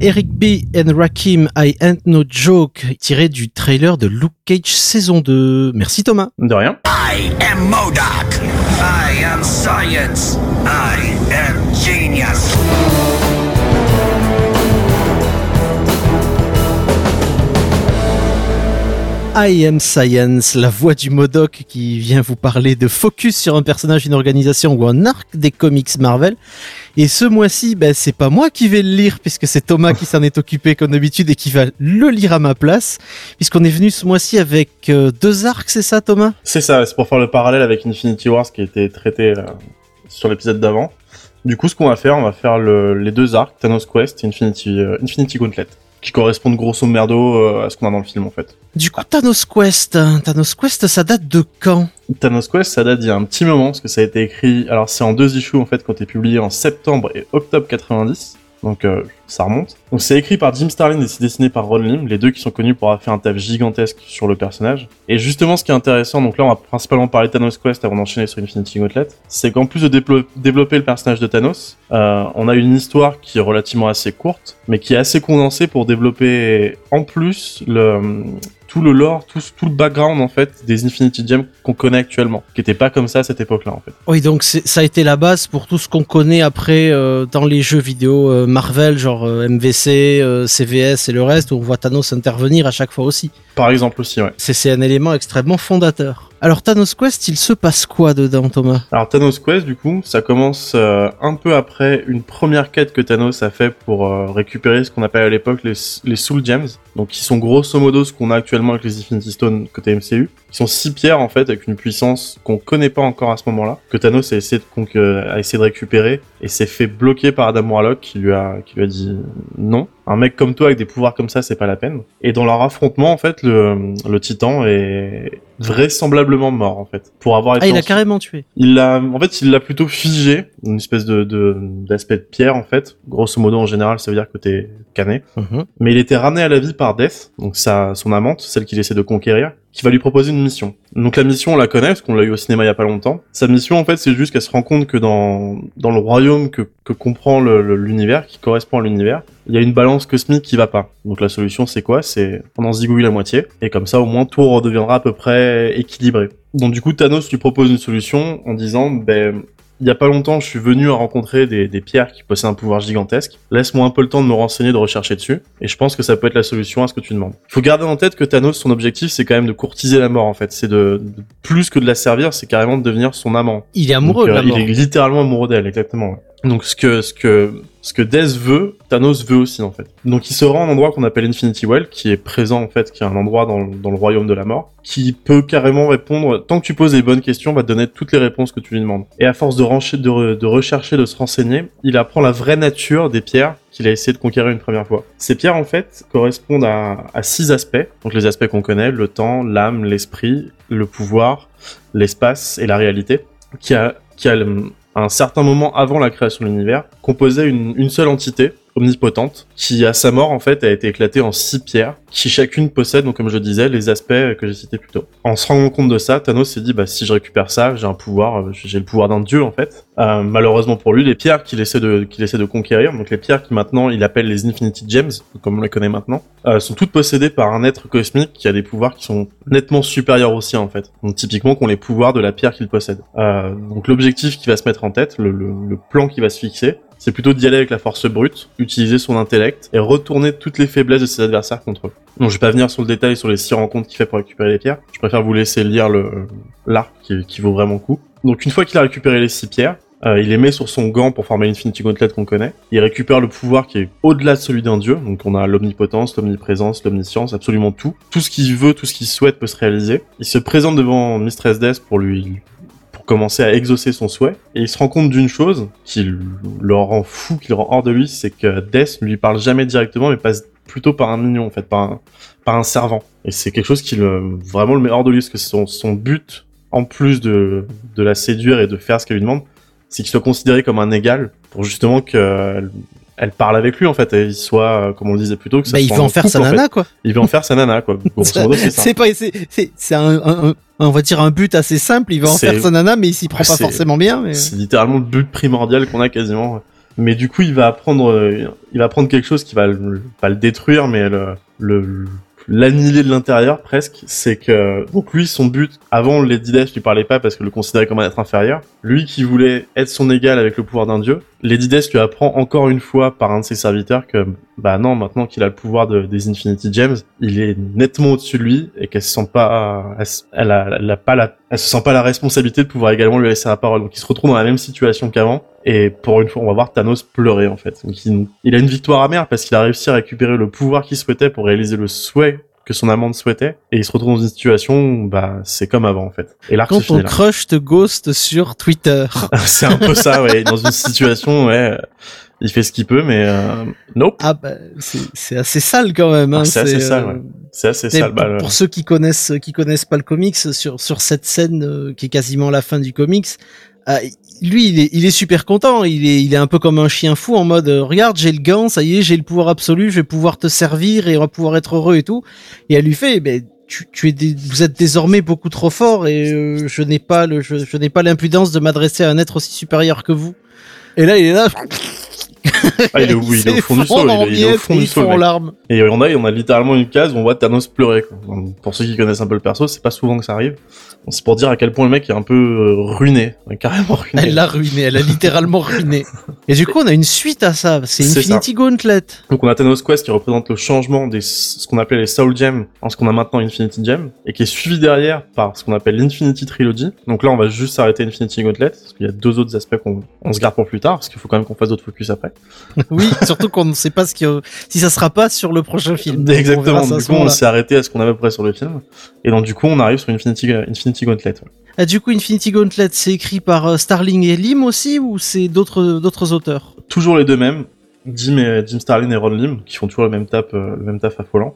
Eric B. and Rakim, I Ain't No Joke, tiré du trailer de Luke Cage saison 2. Merci Thomas. De rien. I am Modoc. I am science. I am genius. I Am Science, la voix du Modoc qui vient vous parler de focus sur un personnage, une organisation ou un arc des comics Marvel. Et ce mois-ci, ben, c'est pas moi qui vais le lire puisque c'est Thomas qui s'en est occupé comme d'habitude et qui va le lire à ma place. Puisqu'on est venu ce mois-ci avec euh, deux arcs, c'est ça Thomas? C'est ça, c'est pour faire le parallèle avec Infinity Wars qui a été traité euh, sur l'épisode d'avant. Du coup, ce qu'on va faire, on va faire le- les deux arcs, Thanos Quest et Infinity, euh, Infinity Gauntlet, qui correspondent grosso merdo euh, à ce qu'on a dans le film en fait. Du coup, Thanos Quest, hein, Thanos Quest, ça date de quand? Thanos Quest, ça date d'il y a un petit moment, parce que ça a été écrit, alors c'est en deux issues en fait, quand été publié en septembre et octobre 90. Donc euh, ça remonte. Donc c'est écrit par Jim Starlin et c'est dessiné par Ron Lim, les deux qui sont connus pour avoir fait un taf gigantesque sur le personnage. Et justement, ce qui est intéressant, donc là on va principalement parler de Thanos Quest avant d'enchaîner sur Infinity Gauntlet, c'est qu'en plus de développer le personnage de Thanos, euh, on a une histoire qui est relativement assez courte, mais qui est assez condensée pour développer en plus le tout le lore, tout, tout le background en fait des Infinity Gems qu'on connaît actuellement, qui était pas comme ça à cette époque-là en fait. Oui, donc ça a été la base pour tout ce qu'on connaît après euh, dans les jeux vidéo euh, Marvel, genre euh, MVC, CVS et le reste, où on voit Thanos intervenir à chaque fois aussi. Par exemple aussi, ouais. C'est un élément extrêmement fondateur. Alors Thanos Quest, il se passe quoi dedans, Thomas? Alors Thanos Quest, du coup, ça commence euh, un peu après une première quête que Thanos a fait pour euh, récupérer ce qu'on appelle à l'époque les, les Soul Gems, donc qui sont grosso modo ce qu'on a actuellement avec les Infinity Stones côté MCU, qui sont six pierres en fait avec une puissance qu'on connaît pas encore à ce moment-là, que Thanos a essayé de, a essayé de récupérer et s'est fait bloquer par Adam Warlock qui lui a qui lui a dit non. Un mec comme toi avec des pouvoirs comme ça, c'est pas la peine. Et dans leur affrontement, en fait, le, le Titan est vraisemblablement mort en fait pour avoir été Ah, il a en- carrément tué. il l'a, en fait, il l'a plutôt figé, une espèce de, d'aspect de pierre, en fait. Grosso modo, en général, ça veut dire que t'es cané. Mhm. Mais il était ramené à la vie par Death, donc sa, son amante, celle qu'il essaie de conquérir, qui va lui proposer une mission. Donc la mission, on la connaît, parce qu'on l'a eu au cinéma il y a pas longtemps. Sa mission, en fait, c'est juste qu'elle se rend compte que dans, dans le royaume que, que comprend l'univers, qui correspond à l'univers, il y a une balance cosmique qui va pas. Donc la solution, c'est quoi? C'est on en zigouille la moitié, et comme ça, au moins, tout redeviendra à peu près équilibré. Donc du coup, Thanos lui propose une solution en disant, ben, il y a pas longtemps, je suis venu à rencontrer des, des pierres qui possèdent un pouvoir gigantesque. Laisse-moi un peu le temps de me renseigner, de rechercher dessus. Et je pense que ça peut être la solution à ce que tu demandes. Il faut garder en tête que Thanos, son objectif, c'est quand même de courtiser la mort, en fait. C'est de, de- plus que de la servir, c'est carrément de devenir son amant. Il est amoureux Donc, de euh, la mort. Il est littéralement amoureux d'elle, exactement. ouais. Donc ce que ce que ce que Death veut, Thanos veut aussi en fait. Donc il se rend à un endroit qu'on appelle Infinity Well, qui est présent en fait, qui est un endroit dans, dans le royaume de la mort, qui peut carrément répondre. Tant que tu poses les bonnes questions, va te donner toutes les réponses que tu lui demandes. Et à force de, rechercher, de se renseigner, il apprend la vraie nature des pierres qu'il a essayé de conquérir une première fois. Ces pierres en fait correspondent à, à six aspects. Donc les aspects qu'on connaît le temps, l'âme, l'esprit, le pouvoir, l'espace et la réalité, qui a qui a le- un certain moment avant la création de l'univers, composait une, une seule entité omnipotente qui, à sa mort, en fait, a été éclatée en six pierres qui chacune possède, donc comme je disais, les aspects que j'ai cités plus tôt. En se rendant compte de ça, Thanos s'est dit, bah, si je récupère ça, j'ai un pouvoir, euh, j'ai le pouvoir d'un dieu, en fait. Euh, malheureusement pour lui, les pierres qu'il essaie de, qu'il essaie de conquérir, donc les pierres qui maintenant il appelle les Infinity Gems, comme on les connaît maintenant, euh, sont toutes possédées par un être cosmique qui a des pouvoirs qui sont nettement supérieurs aux siens, en fait. Donc typiquement, qu'on les pouvoirs de la pierre qu'il possède. Euh, donc l'objectif qui va se mettre en tête, le, le, le plan qui va se fixer, c'est plutôt d'y aller avec la force brute, utiliser son intellect et retourner toutes les faiblesses de ses adversaires contre eux. Donc je vais pas venir sur le détail sur les six rencontres qu'il fait pour récupérer les pierres. Je préfère vous laisser lire le l'arc qui, vaut vraiment le coup. Donc une fois qu'il a récupéré les six pierres, euh, il les met sur son gant pour former l'Infinity Gauntlet qu'on connaît. Il récupère le pouvoir qui est au-delà de celui d'un dieu. Donc on a l'omnipotence, l'omniprésence, l'omniscience, absolument tout. Tout ce qu'il veut, tout ce qu'il souhaite peut se réaliser. Il se présente devant Mistress Death pour lui commencer à exaucer son souhait. Et il se rend compte d'une chose qui le rend fou, qui le rend hors de lui, c'est que Death ne lui parle jamais directement, mais passe plutôt par un mignon, en fait, par un, par un servant. Et c'est quelque chose qui le, vraiment le met hors de lui, parce que son, son but, en plus de, de la séduire et de faire ce qu'elle lui demande, c'est qu'il soit considéré comme un égal, pour justement qu'elle elle parle avec lui, en fait, et il soit, euh, comme on le disait plus tôt, que ça Bah, il veut en faire couple, sa en fait. nana, quoi. Il veut en faire sa nana, quoi. [laughs] C'est pas, c'est, c'est, c'est un, un- un- on va dire un but assez simple. Il veut en faire sa nana, mais il s'y prend pas forcément bien. Mais... C'est littéralement le but primordial qu'on a quasiment. Mais du coup, il va apprendre, euh, il va apprendre quelque chose qui va le, pas le détruire, mais le, le, l'annihiler de l'intérieur presque. C'est que, donc lui, son but, avant Lady Death lui parlait pas parce que le considérait comme un être inférieur. Lui qui voulait être son égal avec le pouvoir d'un dieu, Lady Death lui apprend encore une fois par un de ses serviteurs que, bah non, maintenant qu'il a le pouvoir de- des Infinity Gems, il est nettement au-dessus de lui et qu'elle se sent pas, elle, a, pas la, elle se sent pas la responsabilité de pouvoir également lui laisser la parole. Donc il se retrouve dans la même situation qu'avant. Et pour une fois, on va voir Thanos pleurer en fait. Donc il a une victoire amère parce qu'il a réussi à récupérer le pouvoir qu'il souhaitait pour réaliser le souhait que son amante souhaitait. Et il se retrouve dans une situation où, bah, c'est comme avant en fait. Et l'arc Quand ton crush te ghost sur Twitter. [laughs] c'est un peu ça, ouais. Dans une situation, ouais, il fait ce qu'il peut, mais euh, nope. Ah bah, c'est, c'est assez sale quand même. Hein. Ah, c'est assez sale, euh, ouais. C'est assez sale. pour, Bah, pour ceux qui connaissent qui connaissent pas le comics sur sur cette scène euh, qui est quasiment la fin du comics Ah, lui, il est, il est super content. Il est, il est un peu comme un chien fou en mode, euh, regarde, j'ai le gant, ça y est, j'ai le pouvoir absolu, je vais pouvoir te servir et on va pouvoir être heureux et tout. Et elle lui fait, ben, tu, tu es, vous êtes désormais beaucoup trop fort et euh, je n'ai pas le, je, je n'ai pas l'impudence de m'adresser à un être aussi supérieur que vous. Et là, il est là. Ah, il est, il est au fond du en Il est, il est au fond du. Et en a, on a littéralement une case où on voit Thanos pleurer. Quoi. Pour ceux qui connaissent un peu le perso, c'est pas souvent que ça arrive. C'est pour dire à quel point le mec est un peu euh, ruiné, carrément ruiné. Elle l'a ruiné, elle a littéralement ruiné. [laughs] Et du coup, on a une suite à ça. C'est Infinity Gauntlet. Donc on a Thanos Quest qui représente le changement des ce qu'on appelait les Soul Gems en ce qu'on a maintenant Infinity Gem et qui est suivi derrière par ce qu'on appelle l'Infinity Trilogy. Donc là on va juste s'arrêter Infinity Gauntlet parce qu'il y a deux autres aspects qu'on on se garde pour plus tard parce qu'il faut quand même qu'on fasse d'autres focus après. [laughs] Oui, surtout qu'on ne sait pas ce qui, si ça sera pas sur le prochain film. Exactement. Du coup on s'est arrêté à ce qu'on avait à peu près sur le film et donc du coup on arrive sur Infinity Infinity Gauntlet. ouais. Ah, du coup, Infinity Gauntlet, c'est écrit par euh, Starling et Lim aussi, ou c'est d'autres d'autres auteurs? Toujours les deux mêmes, Jim et Jim Starlin et Ron Lim qui font toujours le même taf euh, le même taf affolant.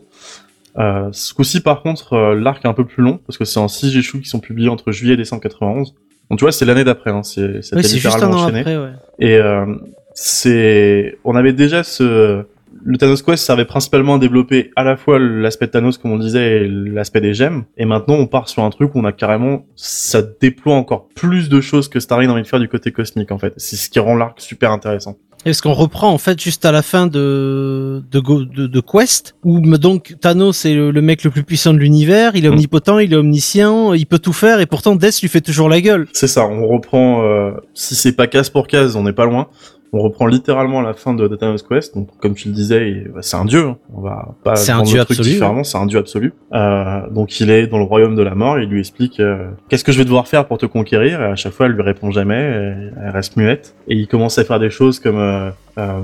Euh, ce coup-ci, par contre, euh, l'arc est un peu plus long parce que c'est en 6 issues qui sont publiés entre juillet et décembre 91. Donc tu vois, c'est l'année d'après. Hein, c'est Oui, juste un littéralement an enchaîné. après, ouais. Et euh, c'est, on avait déjà ce, le Thanos Quest servait principalement à développer à la fois l'aspect de Thanos comme on disait et l'aspect des gemmes. Et maintenant on part sur un truc où on a carrément, ça déploie encore plus de choses que Starling a envie de faire du côté cosmique en fait. C'est ce qui rend l'arc super intéressant. Et Parce qu'on reprend en fait juste à la fin de de, de, de Quest où donc Thanos est le, le mec le plus puissant de l'univers, il est Mm. omnipotent, il est omniscient, il peut tout faire et pourtant Death lui fait toujours la gueule. C'est ça, on reprend, euh, si c'est pas case pour case, on n'est pas loin. On reprend littéralement la fin de, de Thanos Quest. Donc, comme tu le disais, bah, c'est un dieu. hein. On va pas C'est un prendre dieu le truc absolu, différemment. C'est un dieu absolu. Euh, donc, il est dans le royaume de la mort. Il lui explique euh, qu'est-ce que je vais devoir faire pour te conquérir. Et à chaque fois, elle lui répond jamais. elle reste muette. Et il commence à faire des choses comme euh, euh,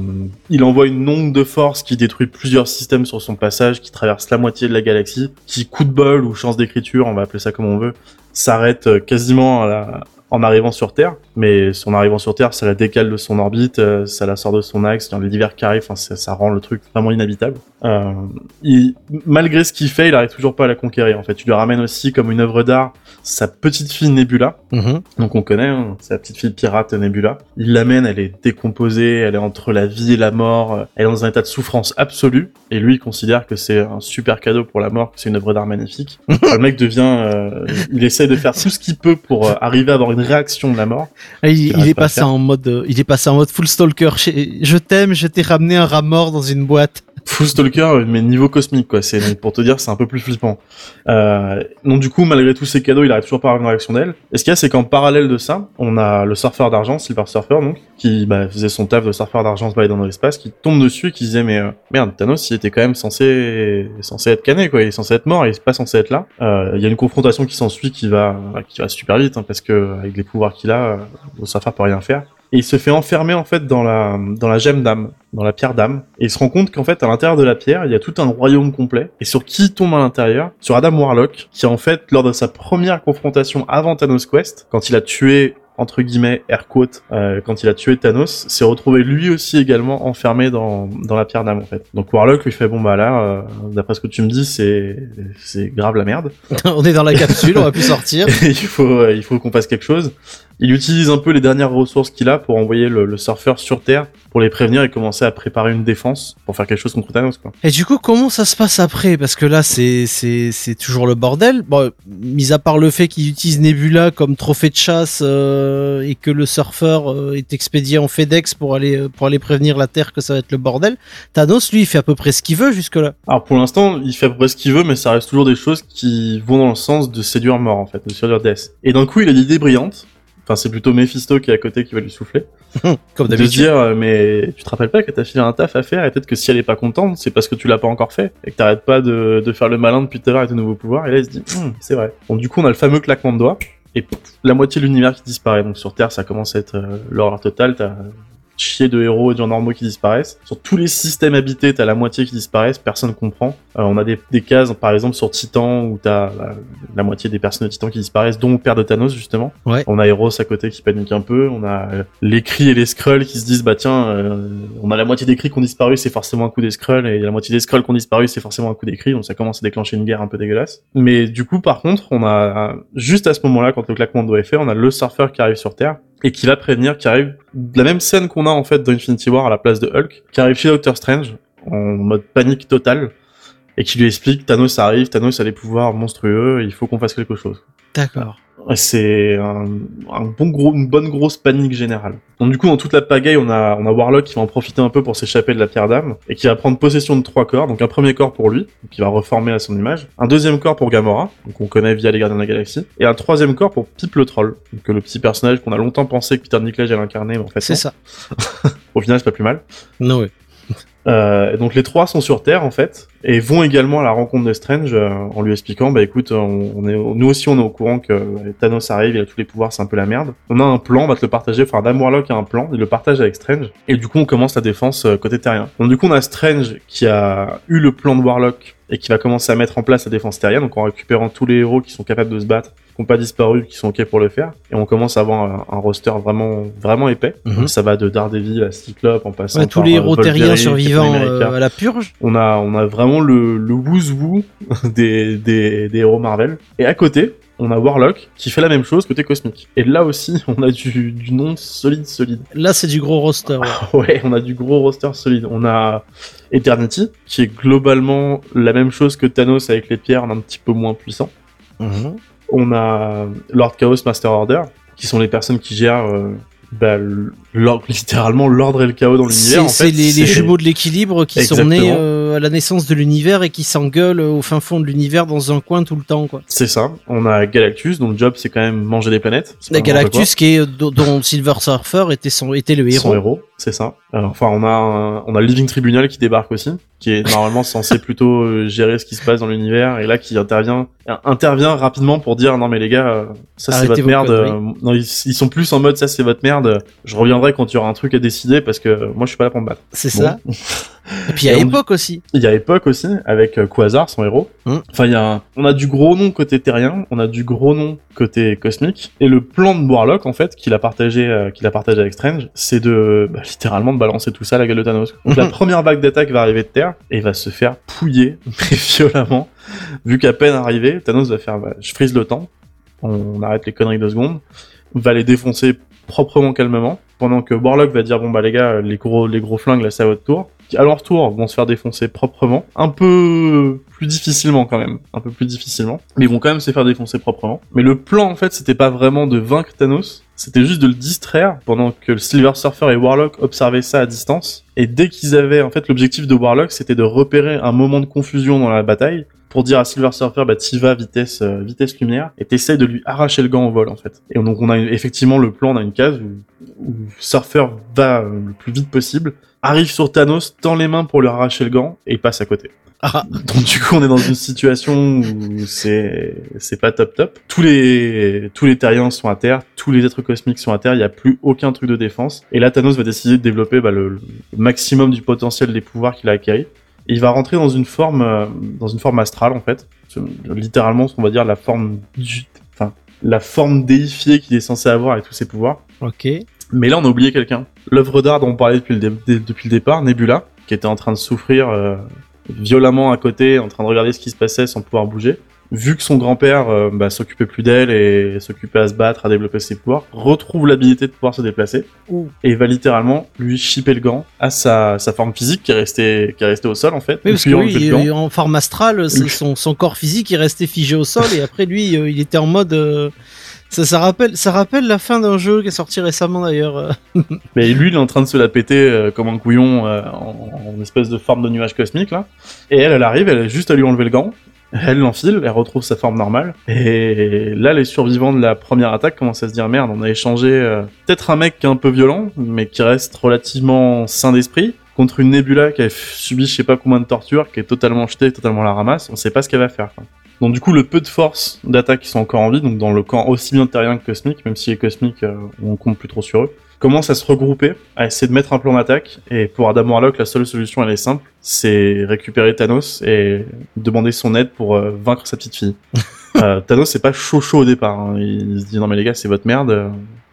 il envoie une onde de force qui détruit plusieurs systèmes sur son passage, qui traverse la moitié de la galaxie, qui coup de bol ou chance d'écriture, on va appeler ça comme on veut, s'arrête quasiment à la- en arrivant sur Terre, mais son arrivant sur Terre, ça la décale de son orbite, euh, ça la sort de son axe, il y a les divers qui enfin, ça, ça rend le truc vraiment inhabitable. Euh, il, malgré ce qu'il fait, il arrive toujours pas à la conquérir. En fait, tu lui ramènes aussi comme une œuvre d'art sa petite fille Nebula, donc on connaît, hein, la petite fille pirate Nebula. Il l'amène, elle est décomposée, elle est entre la vie et la mort, euh, elle est dans un état de souffrance absolue, et lui il considère que c'est un super cadeau pour la mort, que c'est une œuvre d'art magnifique. [laughs] le mec devient, euh, il essaie de faire tout ce qu'il peut pour euh, arriver à avoir une réaction de la mort. Il, est passé en mode, euh, il est passé en mode full stalker. Je t'aime, je t'ai ramené un rat mort dans une boîte. Full Stalker, mais niveau cosmique, quoi. C'est pour te dire, c'est un peu plus flippant. Euh, donc du coup, malgré tous ces cadeaux, il arrive toujours pas à une réaction d'elle. Et ce qu'il y a, c'est qu'en parallèle de ça, on a le surfeur d'argent, Silver Surfer, donc, qui bah, faisait son taf de surfeur d'argent se dans l'espace, qui tombe dessus et qui disait mais euh, merde, Thanos, il était quand même censé censé être cané, quoi. Il est censé être mort, il est pas censé être là. Euh, Il y a une confrontation qui s'ensuit qui va qui va super vite, hein, parce que avec les pouvoirs qu'il a, euh, le surfeur peut rien faire. Et il se fait enfermer en fait dans la dans la gemme d'âme, dans la pierre d'âme. Et il se rend compte qu'en fait à l'intérieur de la pierre, il y a tout un royaume complet. Et sur qui tombe à l'intérieur? Sur Adam Warlock, qui en fait lors de sa première confrontation avant Thanos Quest, quand il a tué entre guillemets air quote euh, quand il a tué Thanos s'est retrouvé lui aussi également enfermé dans, dans la pierre d'âme en fait donc Warlock lui fait bon bah là euh, d'après ce que tu me dis c'est c'est grave la merde [laughs] on est dans la capsule, on va plus sortir. [laughs] il faut, euh, il faut qu'on fasse quelque chose. Il utilise un peu les dernières ressources qu'il a pour envoyer le, le surfeur sur Terre pour les prévenir et commencer à préparer une défense pour faire quelque chose contre Thanos, quoi. Et du coup, comment ça se passe après? Parce que là, c'est c'est c'est toujours le bordel. Bon, mis à part le fait qu'il utilise Nebula comme trophée de chasse euh, et que le surfeur euh, est expédié en FedEx pour aller euh, pour aller prévenir la Terre que ça va être le bordel. Thanos, lui, il fait à peu près ce qu'il veut jusque là. Alors pour l'instant, il fait à peu près ce qu'il veut, mais ça reste toujours des choses qui vont dans le sens de séduire mort, en fait, de séduire Death. Et d'un coup, il a l'idée brillante. Enfin, c'est plutôt Mephisto qui est à côté qui va lui souffler. [laughs] Comme de d'habitude. dire, euh, mais tu te rappelles pas que t'as filé un taf à faire et peut-être que si elle est pas contente, c'est parce que tu l'as pas encore fait et que t'arrêtes pas de, de faire le malin depuis tout à l'heure avec tes nouveaux pouvoirs. Et là, il se dit, Hum, c'est vrai. Donc du coup, on a le fameux claquement de doigts et pouf, la moitié de l'univers qui disparaît. Donc sur Terre, ça commence à être euh, l'horreur totale. T'as chier de héros et de gens normaux qui disparaissent. Sur tous les systèmes habités, t'as la moitié qui disparaissent, personne comprend. Euh, on a des, des cases, par exemple sur Titan, où t'as la, la moitié des personnes de Titan qui disparaissent, dont le père de Thanos justement. Ouais. On a Eros à côté qui panique un peu, on a euh, les cris et les Skrulls qui se disent bah tiens, euh, on a la moitié des cris qui ont disparu, c'est forcément un coup des Skrulls, et la moitié des Skrulls qui ont disparu, c'est forcément un coup des cris, donc ça commence à déclencher une guerre un peu dégueulasse. Mais du coup, par contre, on a juste à ce moment-là, quand le claquement de doigts est fait, on a le surfeur qui arrive sur Terre et qui va prévenir, qui arrive la même scène qu'on a en fait dans Infinity War à la place de Hulk, qui arrive chez Doctor Strange en mode panique totale et qui lui explique Thanos arrive, Thanos a des pouvoirs monstrueux, il faut qu'on fasse quelque chose. D'accord. C'est un, un bon gros, une bonne grosse panique générale. Donc du coup, dans toute la pagaille, on a, on a Warlock qui va en profiter un peu pour s'échapper de la pierre d'âme et qui va prendre possession de trois corps. Donc un premier corps pour lui, qui va reformer à son image. Un deuxième corps pour Gamora, donc on connaît via les Gardiens de la Galaxie. Et un troisième corps pour Pip le Troll, donc le petit personnage qu'on a longtemps pensé que Peter Dinklage allait incarner, mais en fait C'est ça. [laughs] Au final, c'est pas plus mal. Non, oui. Euh, et donc les trois sont sur Terre en fait et vont également à la rencontre de Strange euh, en lui expliquant bah écoute on, on est nous aussi on est au courant que euh, Thanos arrive il a tous les pouvoirs c'est un peu la merde. On a un plan on va te le partager enfin Adam Warlock a un plan il le partage avec Strange. Et du coup on commence la défense euh, côté terrien. Donc du coup on a Strange qui a eu le plan de Warlock et qui va commencer à mettre en place la défense terrienne donc en récupérant tous les héros qui sont capables de se battre qui n'ont pas disparu qui sont ok pour le faire. Et on commence à avoir un, un roster vraiment vraiment épais. Mhm. ça va de Daredevil à Cyclope en passant Ouais, tous par, les euh, héros terriens survivants euh, à la purge. On a, on a vraiment le, le woo [laughs] des, des, des héros Marvel. Et à côté, on a Warlock qui fait la même chose côté cosmique. Et là aussi, [laughs] on a du, du nom solide, solide. Là, c'est du gros roster. ouais. [laughs] Ouais, on a du gros roster solide. On a Eternity, qui est globalement la même chose que Thanos avec les pierres, un petit peu moins puissant. Mhm. On a Lord Chaos, Master Order, qui sont les personnes qui gèrent euh, bah, l'ordre- littéralement l'ordre et le chaos dans l'univers. C'est en fait. les, les jumeaux de l'équilibre qui sont nés euh, à la naissance de l'univers et qui s'engueulent au fin fond de l'univers dans un coin tout le temps. quoi. C'est ça. On a Galactus, dont le job c'est quand même manger des planètes. La Galactus, qui est, euh, dont Silver Surfer était, son, était le héros. Son héros, c'est ça. Euh, enfin, on a un, on a Living Tribunal qui débarque aussi, qui est normalement censé plutôt euh, gérer ce qui se passe dans l'univers, et là qui intervient, intervient rapidement pour dire non mais les gars, euh, ça c'est votre merde. euh, non, ils, ils sont plus en mode ça c'est votre merde. Je reviendrai quand il y aura un truc à décider parce que moi je suis pas là pour me battre. C'est Bon. ça. [laughs] Et puis il y a Époque aussi. Il y a Époque aussi, avec euh, Quasar, son héros. Hum. Enfin, il y a un- on a du gros nom côté terrien, on a du gros nom côté cosmique. Et le plan de Warlock, en fait, qu'il a partagé, euh, qu'il a partagé avec Strange, c'est de, bah, littéralement, de balancer tout ça à la gueule de Thanos. Donc la Mhm. première vague d'attaque va arriver de terre, et va se faire pouiller, [laughs] mais violemment. Vu qu'à peine arrivé, Thanos va faire, bah, je frise le temps. On arrête les conneries deux secondes. Va les défoncer proprement, calmement. Pendant que Warlock va dire, bon bah les gars, les gros, les gros flingues, là c'est à votre tour à leur tour vont se faire défoncer proprement, un peu plus difficilement quand même, un peu plus difficilement, mais ils vont quand même se faire défoncer proprement. Mais le plan en fait, c'était pas vraiment de vaincre Thanos, c'était juste de le distraire pendant que le Silver Surfer et Warlock observaient ça à distance. Et dès qu'ils avaient, en fait, l'objectif de Warlock, c'était de repérer un moment de confusion dans la bataille pour dire à Silver Surfer, bah t'y vas vitesse euh, vitesse lumière et t'essayes de lui arracher le gant au vol en fait. Et donc on a effectivement le plan, on a une case où, où Surfer va euh, le plus vite possible, arrive sur Thanos, tend les mains pour lui arracher le gant et passe à côté. Ah, [laughs] Donc du coup on est dans une situation où c'est c'est pas top top. Tous les tous les terriens sont à terre, tous les êtres cosmiques sont à terre, il y a plus aucun truc de défense. Et là Thanos va décider de développer bah, le, le maximum du potentiel des pouvoirs qu'il a acquis. Et il va rentrer dans une forme euh, dans une forme astrale en fait, littéralement ce qu'on va dire la forme du enfin la forme déifiée qu'il est censé avoir avec tous ses pouvoirs. ok. Mais là, on a oublié quelqu'un. L'œuvre d'art dont on parlait depuis le, dé- depuis le départ, Nebula, qui était en train de souffrir euh, violemment à côté, en train de regarder ce qui se passait sans pouvoir bouger. Vu que son grand-père euh, bah, s'occupait plus d'elle et s'occupait à se battre, à développer ses pouvoirs, retrouve l'habilité de pouvoir se déplacer Ouh. et va littéralement lui chipper le gant à sa, sa forme physique qui est restée qui est restée au sol en fait. Oui, parce que lui, il- en forme astrale, son, son corps physique il restait figé au sol et après lui, euh, il était en mode. euh, ça, ça rappelle, ça rappelle la fin d'un jeu qui est sorti récemment d'ailleurs. [laughs] Mais lui, il est en train de se la péter euh, comme un couillon euh, en, en espèce de forme de nuage cosmique là. Et elle, elle arrive, elle a juste à lui enlever le gant. Elle l'enfile, elle retrouve sa forme normale. Et là, les survivants de la première attaque commencent à se dire merde, on a échangé euh, peut-être un mec qui est un peu violent, mais qui reste relativement sain d'esprit, contre une Nebula qui a subi je sais pas combien de tortures, qui est totalement jetée, totalement la ramasse. On sait pas ce qu'elle va faire. Donc du coup, le peu de force d'attaque qui sont encore en vie, donc dans le camp aussi bien terrien que cosmique, même si les cosmiques, euh, on compte plus trop sur eux, commencent à se regrouper, à essayer de mettre un plan d'attaque. Et pour Adam Warlock, la seule solution, elle est simple, c'est récupérer Thanos et demander son aide pour euh, vaincre sa petite fille. [laughs] Euh, Thanos, c'est pas chaud chaud au départ. hein. Il se dit non mais les gars, c'est votre merde. euh,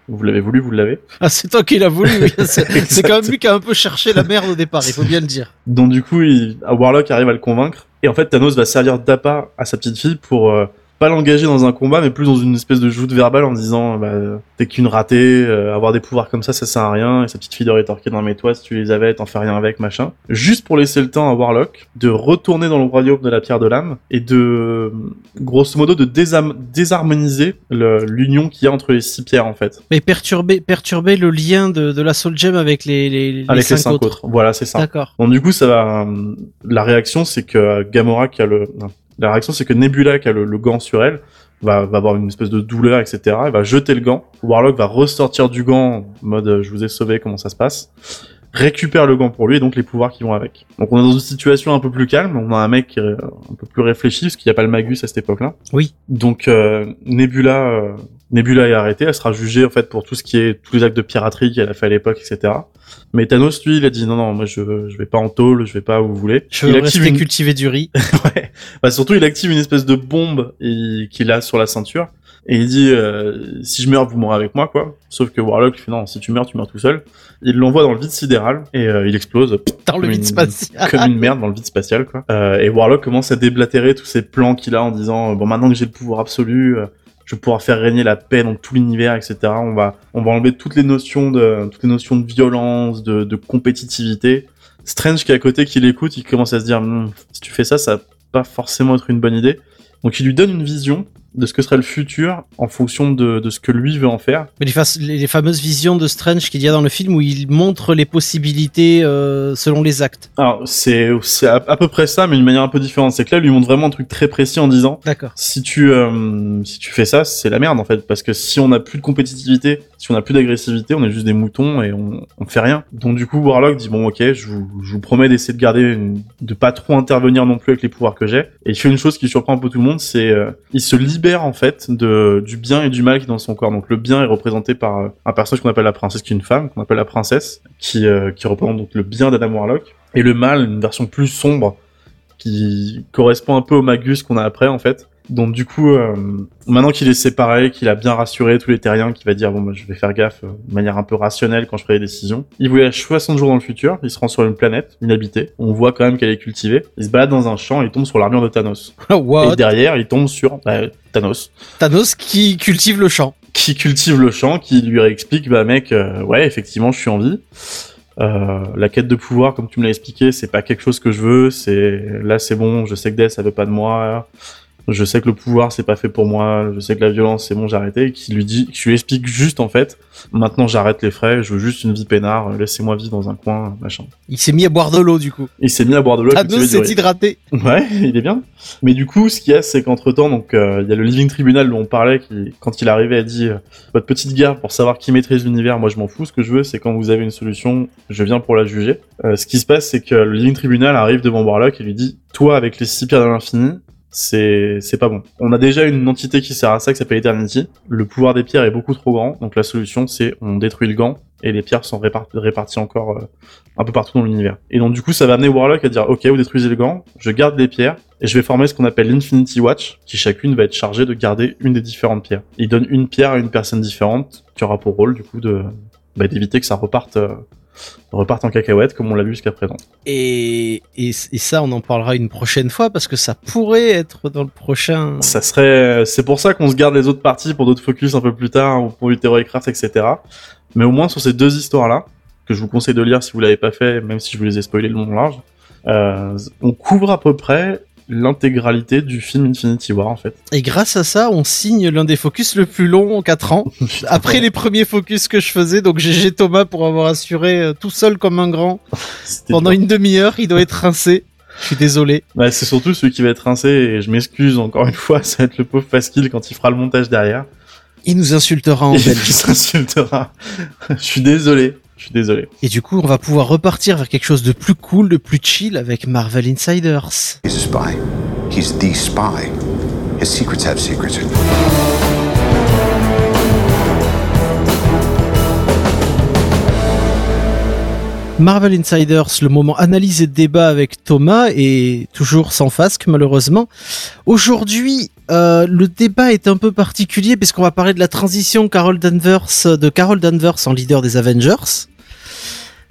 Vous l'avez voulu, vous l'avez. Ah, c'est toi qui l'as voulu. oui. [laughs] C'est quand même lui qui a un peu cherché la merde au départ, il faut bien le dire. Donc du coup, il, Warlock arrive à le convaincre. Et en fait, Thanos va servir d'appât à sa petite fille pour pas l'engager dans un combat, mais plus dans une espèce de joute verbale en disant bah, t'es qu'une ratée, euh, avoir des pouvoirs comme ça, ça sert à rien. Et sa petite fille de rétorquer dans mes toits, si tu les avais, t'en fais rien avec, machin. Juste pour laisser le temps à Warlock de retourner dans le royaume de la pierre de l'âme et de, grosso modo, de désharmoniser l'union qu'il y a entre les six pierres en fait, Mais perturber, perturber le lien de, de la Soul Gem avec les, les, les avec les cinq cinq autres. autres. Voilà, c'est ça. D'accord. Donc du coup, ça va. euh, La réaction, c'est que Gamora qui a le. La réaction, c'est que Nebula qui a le, le gant sur elle va, va avoir une espèce de douleur, etc. Elle va jeter le gant. Warlock va ressortir du gant en mode euh, je vous ai sauvé, comment ça se passe? Récupère le gant pour lui et donc les pouvoirs qui vont avec. Donc on est dans une situation un peu plus calme. On a un mec qui est euh, un peu plus réfléchi parce qu'il n'y a pas le Magus à cette époque-là. Oui. Donc euh, Nebula, euh, Nebula est arrêtée. Elle sera jugée en fait pour tout ce qui est tous les actes de piraterie qu'elle a fait à l'époque, etc. Mais Thanos, lui, il a dit non, non, moi je, je vais pas en tôle, je vais pas où vous voulez. Je il veux active rester une... cultiver du riz. [laughs] ouais. Bah, surtout, il active une espèce de bombe et- qu'il a sur la ceinture. Et il dit euh, si je meurs, vous mourrez avec moi, quoi. Sauf que Warlock fait non, si tu meurs, tu meurs tout seul. Il l'envoie dans le vide sidéral et euh, il explose Dans le vide une- spatial. comme une merde dans le vide spatial, quoi. Euh, et Warlock commence à déblatérer tous ses plans qu'il a en disant bon maintenant que j'ai le pouvoir absolu, je vais pouvoir faire régner la paix dans tout l'univers, etc. On va on va enlever toutes les notions de toutes les notions de violence, de, de compétitivité. Strange qui est à côté, qui l'écoute, il commence à se dire Hmm, si tu fais ça, ça va pas forcément être une bonne idée. Donc il lui donne une vision de ce que serait le futur en fonction de, de ce que lui veut en faire. Mais les, fa- les- les fameuses visions de Strange qu'il y a dans le film où il montre les possibilités euh, selon les actes. Alors c'est c'est à, à peu près ça, mais d'une manière un peu différente. C'est que là, il lui montre vraiment un truc très précis en disant D'accord. si tu euh, si tu fais ça, c'est la merde en fait, parce que si on n'a plus de compétitivité, si on n'a plus d'agressivité, on est juste des moutons et on on fait rien. Donc du coup, Warlock dit bon ok, je vous, je vous promets d'essayer de garder, une- de pas trop intervenir non plus avec les pouvoirs que j'ai. Et il fait une chose qui surprend un peu tout le monde, c'est euh, il se libère en fait de du bien et du mal qui est dans son corps. Donc le bien est représenté par euh, un personnage qu'on appelle la princesse, qui est une femme, qu'on appelle la princesse, qui euh, qui représente donc le bien d'Adam Warlock, et le mal, une version plus sombre qui correspond un peu au Magus qu'on a après en fait. Donc du coup, euh, maintenant qu'il est séparé, qu'il a bien rassuré tous les terriens, qu'il va dire bon bah, je vais faire gaffe euh, de manière un peu rationnelle quand je ferai des décisions. Il voyage 60 jours dans le futur, il se rend sur une planète inhabitée. On voit quand même qu'elle est cultivée. Il se balade dans un champ, et il tombe sur l'armure de Thanos. [laughs] What? Et derrière, il tombe sur bah, Thanos Thanos qui cultive le champ. qui cultive le champ, qui lui réexplique bah mec, euh, ouais effectivement je suis en vie. Euh, la quête de pouvoir, comme tu me l'as expliqué, c'est pas quelque chose que je veux. C'est là, c'est bon. Je sais que Death, ça veut pas de moi. Je sais que le pouvoir, c'est pas fait pour moi. Je sais que la violence, c'est bon, j'ai arrêté. Et qui lui dit, qui lui explique juste en fait. Maintenant, j'arrête les frais. Je veux juste une vie peinard. Laissez-moi vivre dans un coin, machin. Il s'est mis à boire de l'eau du coup. Il s'est mis à boire de l'eau. Thanos cultiver du s'est hydraté. Ouais, il est bien. Mais du coup, ce qu'il y a, c'est qu'entre temps, donc, euh, il y a le Living Tribunal dont on parlait, qui, quand il arrivait, a dit euh, votre petite guerre pour savoir qui maîtrise l'univers. Moi, je m'en fous. Ce que je veux, c'est quand vous avez une solution, je viens pour la juger. Euh, ce qui se passe, c'est que le Living Tribunal arrive devant Warlock et lui dit toi, avec les six pierres de l'infini. C'est c'est pas bon. On a déjà une entité qui sert à ça qui s'appelle Eternity. Le pouvoir des pierres est beaucoup trop grand, donc la solution c'est on détruit le gant et les pierres sont répar- réparties encore euh, un peu partout dans l'univers. Et donc du coup, ça va amener Warlock à dire OK, vous détruisez le gant, je garde les pierres et je vais former ce qu'on appelle l'Infinity Watch, qui chacune va être chargée de garder une des différentes pierres. Il donne une pierre à une personne différente, qui aura pour rôle du coup de bah, d'éviter que ça reparte euh, reparte en cacahuète comme on l'a vu jusqu'à présent. Et, et, et ça, on en parlera une prochaine fois parce que ça pourrait être dans le prochain. Ça serait, c'est pour ça qu'on se garde les autres parties pour d'autres focus un peu plus tard ou pour du Craft, etc. Mais au moins sur ces deux histoires-là, que je vous conseille de lire si vous l'avez pas fait, même si je vous les ai spoilés le long large, euh, on couvre à peu près l'intégralité du film Infinity War en fait. Et grâce à ça, on signe l'un des focus le plus long en 4 ans. [laughs] Après les premiers focus que je faisais, donc GG Thomas pour avoir assuré euh, tout seul comme un grand pendant une demi-heure, il doit être rincé. Je suis désolé. Ouais, c'est surtout celui qui va être rincé et je m'excuse encore une fois, [laughs] ça va être le pauvre Pascal quand il fera le montage derrière. Il nous insultera en Et [laughs] il Belgique. s'insultera. je suis désolé. Je suis désolé. Et du coup, on va pouvoir repartir vers quelque chose de plus cool, de plus chill avec Marvel Insiders. He's a spy. He's the spy. His secrets have secrets. Marvel Insiders, le moment analyse et débat avec Thomas et toujours sans fasque malheureusement. Aujourd'hui, euh, le débat est un peu particulier puisqu'on va parler de la transition Carol Danvers de Carol Danvers en leader des Avengers.